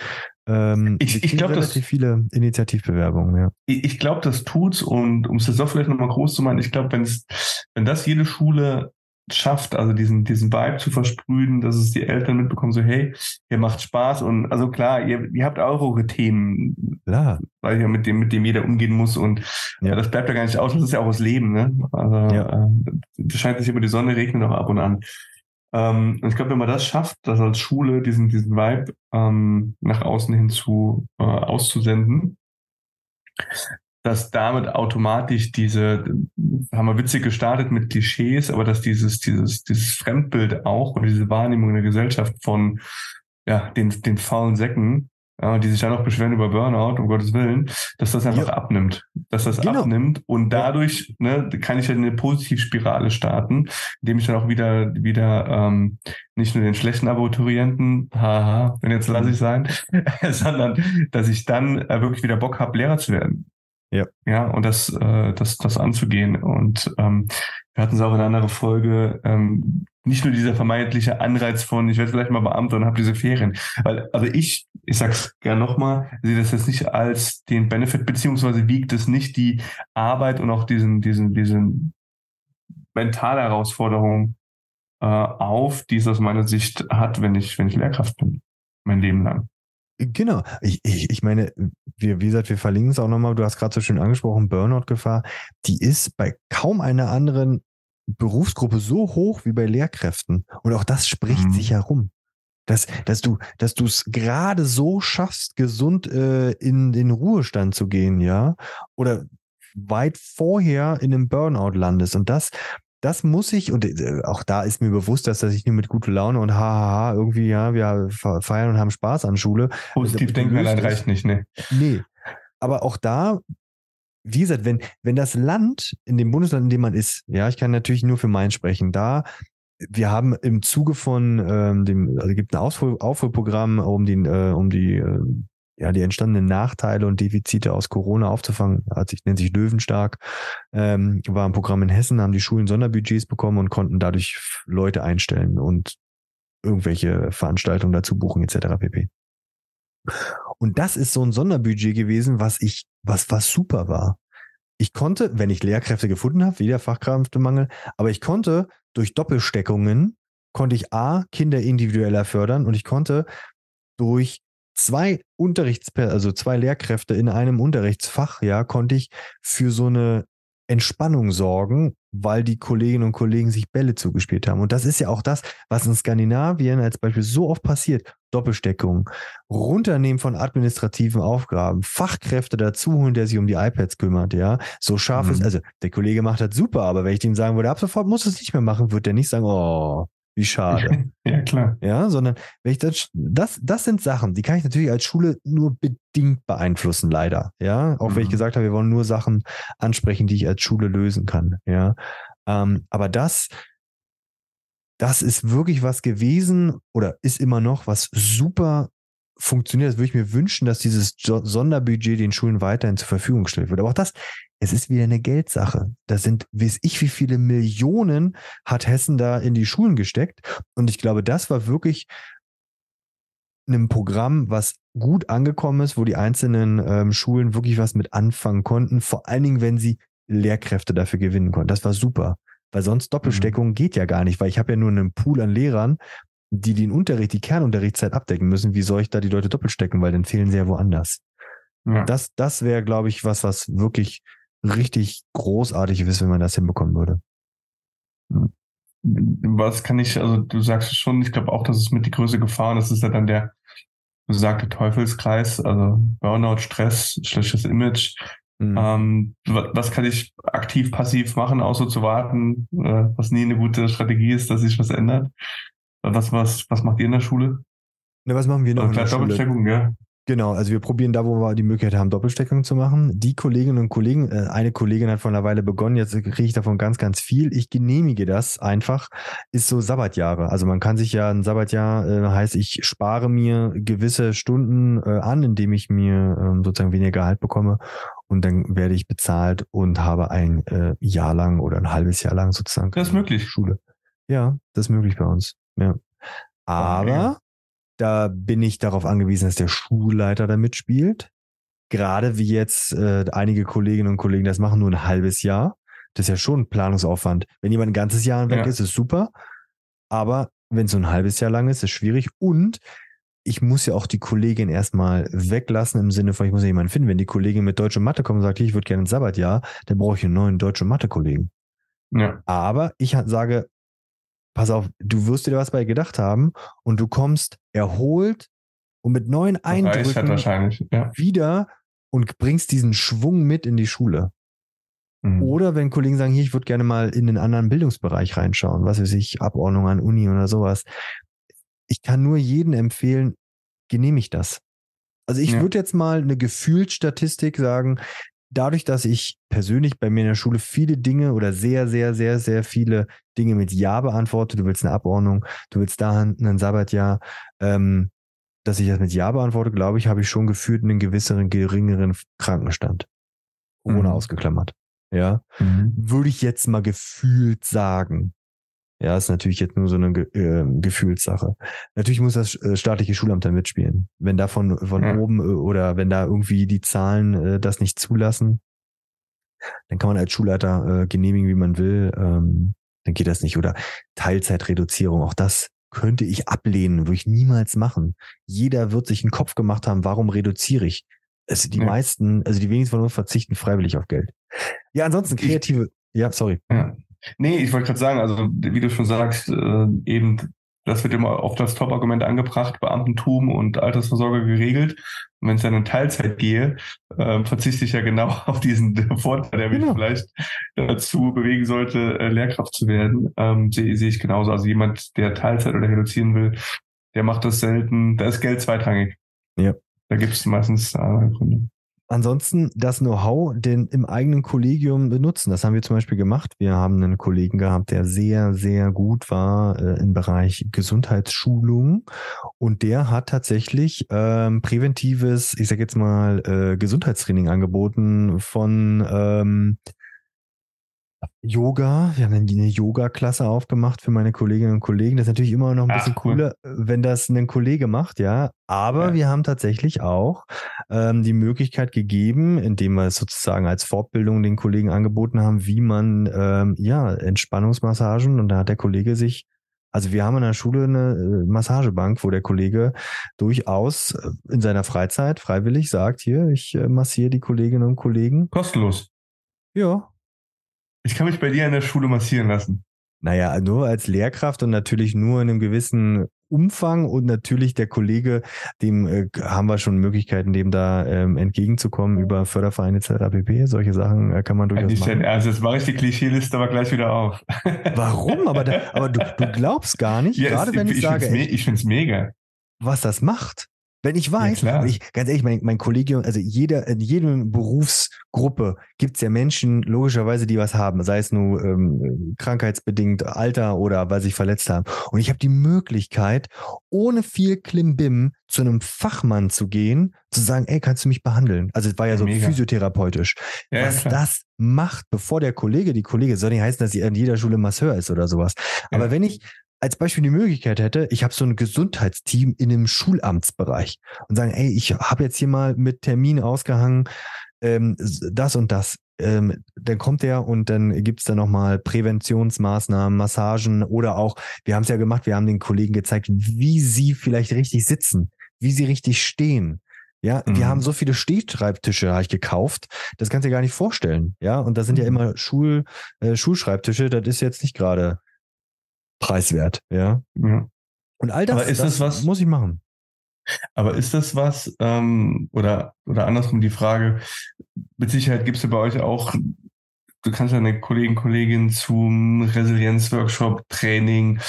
Ähm, ich ich glaube, relativ viele Initiativbewerbungen, ja. Ich, ich glaube, das tut's und um es jetzt auch vielleicht nochmal groß zu machen, ich glaube, wenn das jede Schule schafft, also diesen, diesen Vibe zu versprühen, dass es die Eltern mitbekommen, so, hey, ihr macht Spaß und also klar, ihr, ihr habt auch eure Themen, klar. weil ihr mit dem, mit dem jeder umgehen muss und ja. das bleibt ja gar nicht aus, das ist ja auch das Leben, ne? Also, ja. äh, das scheint sich über die Sonne regnet auch ab und an. Ähm, und ich glaube, wenn man das schafft, das als Schule, diesen, diesen Vibe ähm, nach außen hin zu äh, auszusenden, dass damit automatisch diese, haben wir witzig gestartet mit Klischees, aber dass dieses, dieses, dieses Fremdbild auch und diese Wahrnehmung in der Gesellschaft von ja, den, den faulen Säcken, ja, die sich dann auch beschweren über Burnout, um Gottes Willen, dass das einfach ja. abnimmt. Dass das genau. abnimmt und dadurch ne, kann ich ja eine Positivspirale starten, indem ich dann auch wieder, wieder ähm, nicht nur den schlechten Abiturienten, haha, wenn jetzt lasse ich sein, <laughs> sondern dass ich dann äh, wirklich wieder Bock habe, Lehrer zu werden. Ja. Ja, und das, äh, das, das anzugehen. Und ähm, wir hatten es auch in einer anderen Folge, ähm, nicht nur dieser vermeintliche Anreiz von, ich werde vielleicht mal Beamter und habe diese Ferien. Weil, also ich, ich sag's gern nochmal, sehe das jetzt nicht als den Benefit, beziehungsweise wiegt es nicht die Arbeit und auch diesen, diesen, diesen mentale Herausforderung äh, auf, die es aus meiner Sicht hat, wenn ich, wenn ich Lehrkraft bin, mein Leben lang. Genau. Ich, ich, ich meine, wir, wie gesagt, wir verlinken es auch nochmal. Du hast gerade so schön angesprochen, Burnout-Gefahr. Die ist bei kaum einer anderen Berufsgruppe so hoch wie bei Lehrkräften. Und auch das spricht mhm. sich herum. Dass, dass du, dass du es gerade so schaffst, gesund äh, in den Ruhestand zu gehen, ja, oder weit vorher in einem Burnout landest. Und das, das muss ich, und äh, auch da ist mir bewusst, dass das ich nur mit guter Laune und hahaha irgendwie, ja, wir feiern und haben Spaß an Schule. Positiv denken allein reicht nicht, ne? Nee. Aber auch da, wie gesagt, wenn, wenn das Land, in dem Bundesland, in dem man ist, ja, ich kann natürlich nur für mein sprechen, da, wir haben im Zuge von ähm, dem, also gibt ein Aufhol, Aufholprogramm, um die, äh, um die äh, ja, die entstandenen Nachteile und Defizite aus Corona aufzufangen, hat sich, nennt sich Löwenstark, ähm, war ein Programm in Hessen, haben die Schulen Sonderbudgets bekommen und konnten dadurch Leute einstellen und irgendwelche Veranstaltungen dazu buchen, etc. pp. Und das ist so ein Sonderbudget gewesen, was ich, was, was super war. Ich konnte, wenn ich Lehrkräfte gefunden habe, wieder Fachkräftemangel, aber ich konnte durch Doppelsteckungen, konnte ich A, Kinder individueller fördern und ich konnte durch zwei Unterrichts, also zwei Lehrkräfte in einem Unterrichtsfach, ja, konnte ich für so eine Entspannung sorgen, weil die Kolleginnen und Kollegen sich Bälle zugespielt haben. Und das ist ja auch das, was in Skandinavien als Beispiel so oft passiert. Doppelsteckung, Runternehmen von administrativen Aufgaben, Fachkräfte dazu holen, der sich um die iPads kümmert, ja. So scharf mhm. ist, also der Kollege macht das super, aber wenn ich ihm sagen würde, ab sofort muss es nicht mehr machen, wird der nicht sagen, oh, wie schade. ja, klar. Ja, sondern wenn ich das, das, das sind Sachen, die kann ich natürlich als Schule nur bedingt beeinflussen, leider. Ja, auch mhm. wenn ich mhm. gesagt habe, wir wollen nur Sachen ansprechen, die ich als Schule lösen kann. Ja, ähm, aber das, das ist wirklich was gewesen oder ist immer noch was super funktioniert. Das würde ich mir wünschen, dass dieses Sonderbudget den Schulen weiterhin zur Verfügung gestellt wird. Aber auch das es ist wieder eine Geldsache. Da sind, weiß ich, wie viele Millionen hat Hessen da in die Schulen gesteckt. Und ich glaube, das war wirklich ein Programm, was gut angekommen ist, wo die einzelnen ähm, Schulen wirklich was mit anfangen konnten. Vor allen Dingen, wenn sie Lehrkräfte dafür gewinnen konnten. Das war super. Weil sonst Doppelsteckung mhm. geht ja gar nicht, weil ich habe ja nur einen Pool an Lehrern, die den Unterricht, die Kernunterrichtszeit abdecken müssen. Wie soll ich da die Leute doppelstecken? Weil dann fehlen sie ja woanders. Ja. Das, das wäre, glaube ich, was, was wirklich richtig großartig ist, wenn man das hinbekommen würde. Was kann ich, also du sagst es schon, ich glaube auch, dass es mit die größte Gefahr das ist ja dann der besagte Teufelskreis, also Burnout, Stress, schlechtes Image. Mhm. Ähm, was kann ich aktiv, passiv machen, außer zu warten, äh, was nie eine gute Strategie ist, dass sich was ändert? Was, was, was macht ihr in der Schule? Ne, was machen wir noch? Also in der Schule? Ja. Genau, also wir probieren da, wo wir die Möglichkeit haben, Doppelsteckung zu machen. Die Kolleginnen und Kollegen, äh, eine Kollegin hat vor einer Weile begonnen, jetzt kriege ich davon ganz, ganz viel. Ich genehmige das einfach, ist so Sabbatjahre. Also man kann sich ja ein Sabbatjahr, äh, heißt, ich spare mir gewisse Stunden äh, an, indem ich mir äh, sozusagen weniger Gehalt bekomme und dann werde ich bezahlt und habe ein äh, Jahr lang oder ein halbes Jahr lang sozusagen. Das ist möglich. Schule. Ja, das ist möglich bei uns. Ja. Aber okay. Da bin ich darauf angewiesen, dass der Schulleiter da mitspielt. Gerade wie jetzt äh, einige Kolleginnen und Kollegen das machen, nur ein halbes Jahr. Das ist ja schon ein Planungsaufwand. Wenn jemand ein ganzes Jahr weg ja. ist, ist super. Aber wenn es so ein halbes Jahr lang ist, ist schwierig. Und ich muss ja auch die Kollegin erstmal weglassen im Sinne von, ich muss ja jemanden finden. Wenn die Kollegin mit Deutsch und Mathe kommt und sagt, ich würde gerne ein Sabbatjahr, dann brauche ich einen neuen Deutsch- und Mathe-Kollegen. Ja. Aber ich sage, pass auf, du wirst dir was bei gedacht haben und du kommst erholt und mit neuen Eindrücken ja. wieder und bringst diesen Schwung mit in die Schule. Mhm. Oder wenn Kollegen sagen, hier, ich würde gerne mal in den anderen Bildungsbereich reinschauen, was weiß ich, Abordnung an Uni oder sowas. Ich kann nur jeden empfehlen, genehmigt das. Also ich ja. würde jetzt mal eine Gefühlsstatistik sagen, dadurch, dass ich persönlich bei mir in der Schule viele Dinge oder sehr, sehr, sehr, sehr viele Dinge mit Ja beantworte, du willst eine Abordnung, du willst da ein Sabbatjahr, ähm, dass ich das mit Ja beantworte, glaube ich, habe ich schon gefühlt einen gewisseren, geringeren Krankenstand. Ohne mhm. ausgeklammert. Ja. Mhm. Würde ich jetzt mal gefühlt sagen. Ja, ist natürlich jetzt nur so eine äh, Gefühlssache. Natürlich muss das äh, staatliche Schulamt da mitspielen. Wenn da von, von ja. oben äh, oder wenn da irgendwie die Zahlen äh, das nicht zulassen, dann kann man als Schulleiter äh, genehmigen, wie man will. Ähm, dann geht das nicht. Oder Teilzeitreduzierung, auch das könnte ich ablehnen, würde ich niemals machen. Jeder wird sich einen Kopf gemacht haben, warum reduziere ich? Also die ja. meisten, also die wenigsten von uns verzichten freiwillig auf Geld. Ja, ansonsten kreative, ich, ja, sorry. Ja. Nee, ich wollte gerade sagen, also wie du schon sagst, äh, eben, das wird immer oft als Top-Argument angebracht, Beamtentum und Altersvorsorge geregelt. Und wenn es dann in Teilzeit gehe, äh, verzichte ich ja genau <laughs> auf diesen Vorteil, der mich genau. vielleicht dazu bewegen sollte, äh, Lehrkraft zu werden. Ähm, Sehe seh ich genauso. Also jemand, der Teilzeit oder reduzieren will, der macht das selten. Da ist Geld zweitrangig. Ja. Da gibt es meistens andere Gründe. Ansonsten das Know-how den im eigenen Kollegium benutzen. Das haben wir zum Beispiel gemacht. Wir haben einen Kollegen gehabt, der sehr, sehr gut war äh, im Bereich Gesundheitsschulung und der hat tatsächlich ähm, präventives, ich sage jetzt mal, äh, Gesundheitstraining angeboten von ähm, Yoga, wir haben eine Yoga-Klasse aufgemacht für meine Kolleginnen und Kollegen. Das ist natürlich immer noch ein bisschen Ach, cool. cooler, wenn das ein Kollege macht, ja. Aber ja. wir haben tatsächlich auch ähm, die Möglichkeit gegeben, indem wir es sozusagen als Fortbildung den Kollegen angeboten haben, wie man ähm, ja Entspannungsmassagen und da hat der Kollege sich also wir haben in der Schule eine äh, Massagebank, wo der Kollege durchaus äh, in seiner Freizeit freiwillig sagt, hier, ich äh, massiere die Kolleginnen und Kollegen. Kostenlos. Ja, ich kann mich bei dir in der Schule massieren lassen. Naja, nur als Lehrkraft und natürlich nur in einem gewissen Umfang und natürlich der Kollege, dem äh, haben wir schon Möglichkeiten, dem da ähm, entgegenzukommen über Fördervereine etc. pp. Solche Sachen äh, kann man durchaus machen. Also jetzt mache ich die Klischeeliste aber gleich wieder auf. <laughs> Warum? Aber, da, aber du, du glaubst gar nicht, yes, gerade wenn ich, ich sage, ich finde es mega. Was das macht. Wenn ich weiß, ja, ich, ganz ehrlich, mein, mein Kollegium, also jeder, in jedem Berufsgruppe gibt es ja Menschen, logischerweise, die was haben, sei es nur ähm, krankheitsbedingt, Alter oder weil sie sich verletzt haben. Und ich habe die Möglichkeit, ohne viel Klimbim zu einem Fachmann zu gehen, zu sagen, ey, kannst du mich behandeln? Also es war ja so Mega. physiotherapeutisch. Ja, was das macht, bevor der Kollege, die Kollege, soll nicht heißen, dass sie an jeder Schule Masseur ist oder sowas. Aber wenn ich als Beispiel die Möglichkeit hätte, ich habe so ein Gesundheitsteam in einem Schulamtsbereich und sagen, ey, ich habe jetzt hier mal mit Termin ausgehangen, ähm, das und das. Ähm, dann kommt der und dann gibt's da nochmal Präventionsmaßnahmen, Massagen oder auch, wir haben es ja gemacht, wir haben den Kollegen gezeigt, wie sie vielleicht richtig sitzen, wie sie richtig stehen. Ja, mhm. wir haben so viele Stehschreibtische habe ich gekauft, das kannst du dir gar nicht vorstellen. Ja, und da sind ja mhm. immer Schul, äh, Schulschreibtische, das ist jetzt nicht gerade preiswert, ja. ja. Und all das, das, das was, muss ich machen. Aber ist das was, ähm, oder, oder andersrum die Frage, mit Sicherheit gibt es ja bei euch auch, du kannst ja eine Kollegin, Kollegin zum Resilienzworkshop, Training,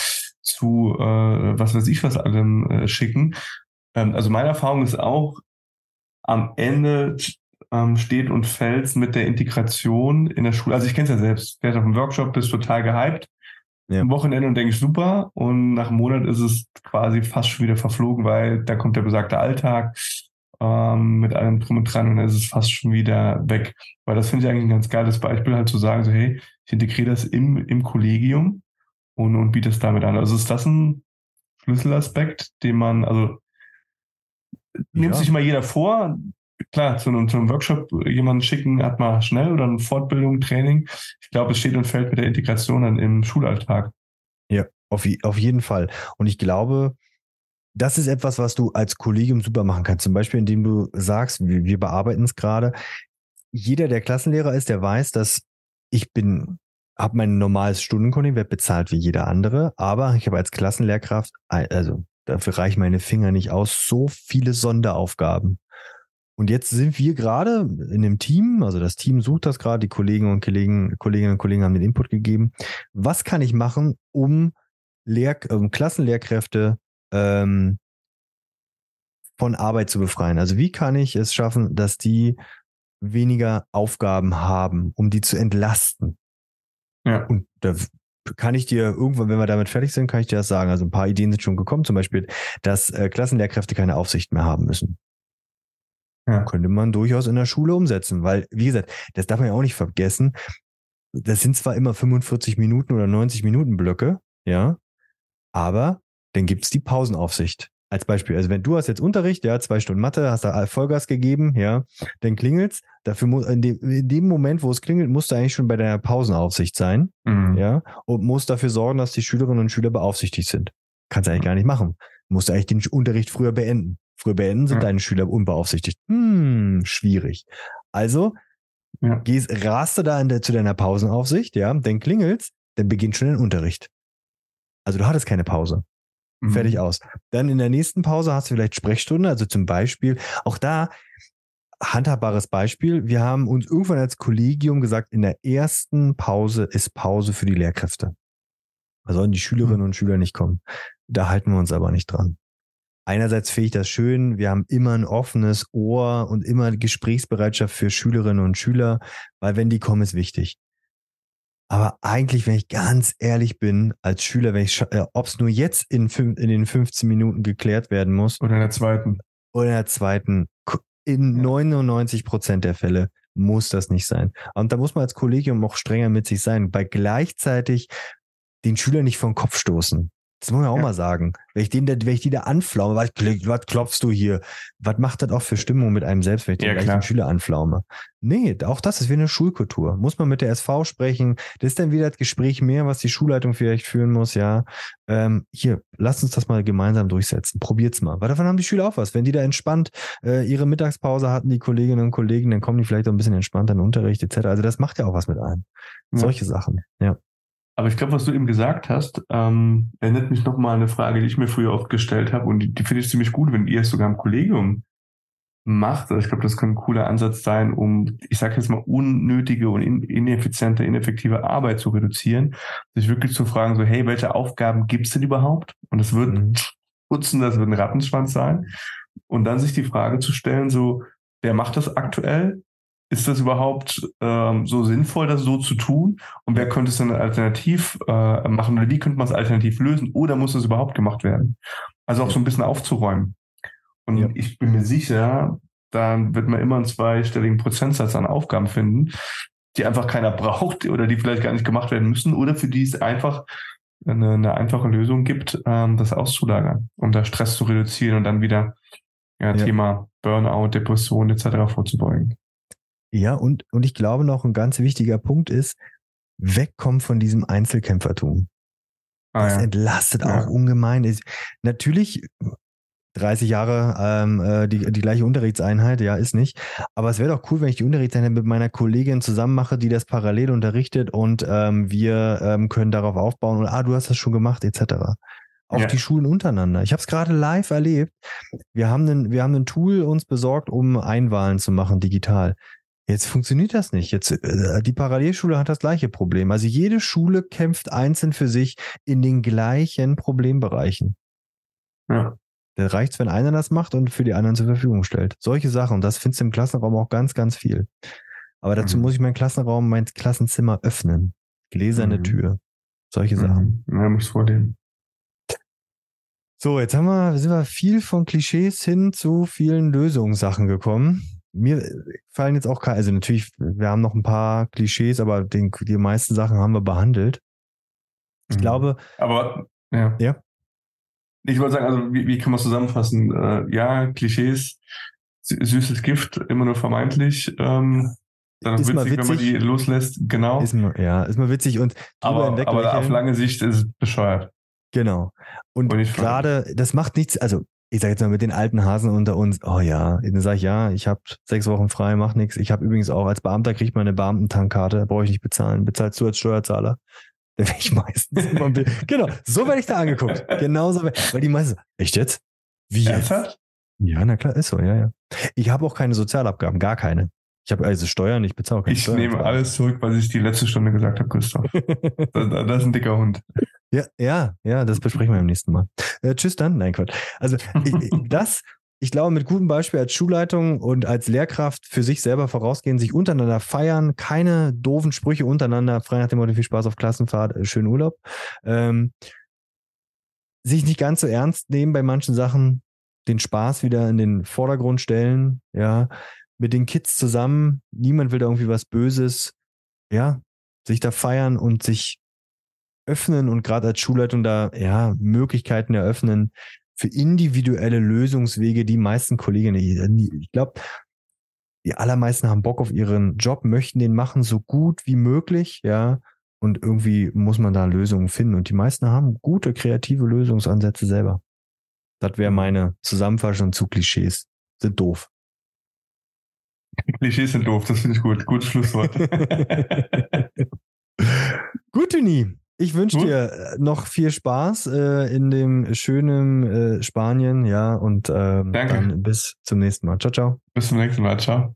zu äh, was weiß ich was allem äh, schicken. Ähm, also meine Erfahrung ist auch, am Ende ähm, steht und fällt mit der Integration in der Schule. Also ich kenne es ja selbst, fährst auf einem Workshop, bist total gehypt, ja. am Wochenende und denke ich super und nach einem Monat ist es quasi fast schon wieder verflogen, weil da kommt der besagte Alltag ähm, mit allem drum und dran und dann ist es fast schon wieder weg. Weil das finde ich eigentlich ein ganz geiles Beispiel, halt zu sagen, so hey, ich integriere das im, im Kollegium und, und biete es damit an. Also ist das ein Schlüsselaspekt, den man, also nimmt ja. sich mal jeder vor, klar, zu einem, zu einem Workshop jemanden schicken, hat man schnell oder eine Fortbildung, Training. Ich glaube, es steht und fällt mit der Integration dann im Schulalltag. Ja, auf, auf jeden Fall. Und ich glaube, das ist etwas, was du als Kollegium super machen kannst. Zum Beispiel, indem du sagst, wir, wir bearbeiten es gerade. Jeder, der Klassenlehrer ist, der weiß, dass ich bin, habe mein normales Stundenkontingent, werde bezahlt wie jeder andere, aber ich habe als Klassenlehrkraft, also dafür reichen meine Finger nicht aus, so viele Sonderaufgaben Und jetzt sind wir gerade in dem Team, also das Team sucht das gerade, die Kollegen und Kollegen, Kolleginnen und Kollegen haben den Input gegeben. Was kann ich machen, um Lehr um Klassenlehrkräfte ähm, von Arbeit zu befreien? Also wie kann ich es schaffen, dass die weniger Aufgaben haben, um die zu entlasten? Ja. Und da kann ich dir irgendwann, wenn wir damit fertig sind, kann ich dir das sagen. Also ein paar Ideen sind schon gekommen, zum Beispiel, dass äh, Klassenlehrkräfte keine Aufsicht mehr haben müssen. Ja. Könnte man durchaus in der Schule umsetzen, weil, wie gesagt, das darf man ja auch nicht vergessen. Das sind zwar immer 45 Minuten oder 90 Minuten Blöcke, ja, aber dann gibt's die Pausenaufsicht. Als Beispiel, also wenn du hast jetzt Unterricht, ja, zwei Stunden Mathe, hast da Vollgas gegeben, ja, dann klingelt's. Dafür muss in dem, in dem Moment, wo es klingelt, musst du eigentlich schon bei deiner Pausenaufsicht sein, mhm. ja, und musst dafür sorgen, dass die Schülerinnen und Schüler beaufsichtigt sind. Kannst du eigentlich gar nicht machen. Musst du eigentlich den Unterricht früher beenden. Früher beenden sind ja. deine Schüler unbeaufsichtigt. Hm, schwierig. Also ja. gehst, rast du da der, zu deiner Pausenaufsicht, ja, dann klingelt's, dann beginnt schon der Unterricht. Also du hattest keine Pause. Mhm. Fertig aus. Dann in der nächsten Pause hast du vielleicht Sprechstunde, also zum Beispiel, auch da handhabbares Beispiel. Wir haben uns irgendwann als Kollegium gesagt, in der ersten Pause ist Pause für die Lehrkräfte. Da sollen die Schülerinnen mhm. und Schüler nicht kommen. Da halten wir uns aber nicht dran. Einerseits finde ich das schön, wir haben immer ein offenes Ohr und immer Gesprächsbereitschaft für Schülerinnen und Schüler, weil wenn die kommen, ist wichtig. Aber eigentlich, wenn ich ganz ehrlich bin, als Schüler, wenn ich, äh, ob es nur jetzt in, in den 15 Minuten geklärt werden muss. Oder in der zweiten. Oder in der zweiten. In 99 Prozent der Fälle muss das nicht sein. Und da muss man als Kollegium auch strenger mit sich sein, bei gleichzeitig den Schüler nicht vom Kopf stoßen. Das muss man auch ja. mal sagen. Wenn ich, den, wenn ich die da anflaume, was, was klopfst du hier? Was macht das auch für Stimmung mit einem selbst, wenn ich den ja, Schüler anflaume? Nee, auch das ist wie eine Schulkultur. Muss man mit der SV sprechen. Das ist dann wieder das Gespräch mehr, was die Schulleitung vielleicht führen muss, ja. Ähm, hier, lasst uns das mal gemeinsam durchsetzen. Probiert's mal. Weil davon haben die Schüler auch was. Wenn die da entspannt äh, ihre Mittagspause hatten, die Kolleginnen und Kollegen, dann kommen die vielleicht auch ein bisschen entspannt an den Unterricht etc. Also das macht ja auch was mit einem. Ja. Solche Sachen, ja. Aber ich glaube, was du eben gesagt hast, ähm, erinnert mich nochmal an eine Frage, die ich mir früher oft gestellt habe und die, die finde ich ziemlich gut, wenn ihr es sogar im Kollegium macht. Also ich glaube, das kann ein cooler Ansatz sein, um, ich sage jetzt mal, unnötige und ineffiziente, ineffektive Arbeit zu reduzieren. Sich wirklich zu fragen, so, hey, welche Aufgaben gibt's denn überhaupt? Und es wird mhm. putzen, das wird ein Rattenschwanz sein. Und dann sich die Frage zu stellen, so, wer macht das aktuell? Ist das überhaupt ähm, so sinnvoll, das so zu tun? Und wer könnte es dann alternativ äh, machen oder wie könnte man es alternativ lösen? Oder muss es überhaupt gemacht werden? Also auch so ein bisschen aufzuräumen. Und ja. ich bin mir sicher, dann wird man immer einen zweistelligen Prozentsatz an Aufgaben finden, die einfach keiner <laughs> braucht oder die vielleicht gar nicht gemacht werden müssen oder für die es einfach eine, eine einfache Lösung gibt, ähm, das auszulagern, um da Stress zu reduzieren und dann wieder ja, ja. Thema Burnout, Depression etc. vorzubeugen. Ja, und, und ich glaube noch ein ganz wichtiger Punkt ist, wegkommen von diesem Einzelkämpfertum. Ah, das ja. entlastet ja. auch ungemein. Ist, natürlich 30 Jahre ähm, äh, die, die gleiche Unterrichtseinheit, ja, ist nicht. Aber es wäre doch cool, wenn ich die Unterrichtseinheit mit meiner Kollegin zusammen mache, die das parallel unterrichtet und ähm, wir ähm, können darauf aufbauen und ah, du hast das schon gemacht, etc. Auch ja. die Schulen untereinander. Ich habe es gerade live erlebt. Wir haben, einen, wir haben ein Tool uns besorgt, um Einwahlen zu machen, digital. Jetzt funktioniert das nicht. Jetzt, äh, die Parallelschule hat das gleiche Problem. Also jede Schule kämpft einzeln für sich in den gleichen Problembereichen. Ja. Da reicht's, wenn einer das macht und für die anderen zur Verfügung stellt. Solche Sachen. Und das findest du im Klassenraum auch ganz, ganz viel. Aber dazu mhm. muss ich meinen Klassenraum, mein Klassenzimmer öffnen. Gläserne mhm. Tür. Solche Sachen. Mhm. Ja, muss vor dem. So, jetzt haben wir, sind wir viel von Klischees hin zu vielen Lösungssachen gekommen mir fallen jetzt auch keine, also natürlich, wir haben noch ein paar Klischees, aber den, die meisten Sachen haben wir behandelt. Ich mhm. glaube. Aber, ja. Ja. Ich wollte sagen, also, wie, wie kann man zusammenfassen? Äh, ja, Klischees, süßes Gift, immer nur vermeintlich. Ähm, dann ist witzig, witzig, wenn man die loslässt, genau. Ist mal, ja, ist mal witzig und aber, aber auf lange Sicht ist es bescheuert. Genau. Und gerade, das macht nichts, also ich sage jetzt mal mit den alten Hasen unter uns, oh ja, dann sage ich, ja, ich habe sechs Wochen frei, mach nichts. Ich habe übrigens auch als Beamter kriegt man eine Beamtentankarte, brauche ich nicht bezahlen. Bezahlst du als Steuerzahler? <laughs> Dann werde ich meistens immer Genau, so werde ich da angeguckt. Genauso, weil die meisten, echt jetzt? Wie jetzt? Ja, na klar, ist so, ja, ja. Ich habe auch keine Sozialabgaben, gar keine. Ich habe also Steuern, ich bezahle keine Ich Steuern. nehme alles zurück, was ich die letzte Stunde gesagt habe, Christoph. <laughs> das, das ist ein dicker Hund. Ja, ja, ja, das besprechen wir beim nächsten Mal. Äh, tschüss dann. Nein, Quatsch. Also <laughs> ich, das, ich glaube, mit gutem Beispiel als Schulleitung und als Lehrkraft für sich selber vorausgehen, sich untereinander feiern, keine doofen Sprüche untereinander, frei nach dem Motto, viel Spaß auf Klassenfahrt, äh, schönen Urlaub. Ähm, sich nicht ganz so ernst nehmen bei manchen Sachen, den Spaß wieder in den Vordergrund stellen, ja, mit den Kids zusammen, niemand will da irgendwie was Böses, ja, sich da feiern und sich öffnen und gerade als Schulleitung da, ja, Möglichkeiten eröffnen für individuelle Lösungswege, die meisten Kolleginnen, ich glaube, die allermeisten haben Bock auf ihren Job, möchten den machen so gut wie möglich, ja, und irgendwie muss man da Lösungen finden. Und die meisten haben gute kreative Lösungsansätze selber. Das wäre meine Zusammenfassung zu Klischees. Sind doof. Klischees sind doof, das finde ich gut. Gutes Schlusswort. <laughs> <laughs> gut, Tuni. Ich wünsche dir äh, noch viel Spaß äh, in dem schönen äh, Spanien, ja, und ähm, dann bis zum nächsten Mal. Ciao, ciao. Bis zum nächsten Mal. Ciao.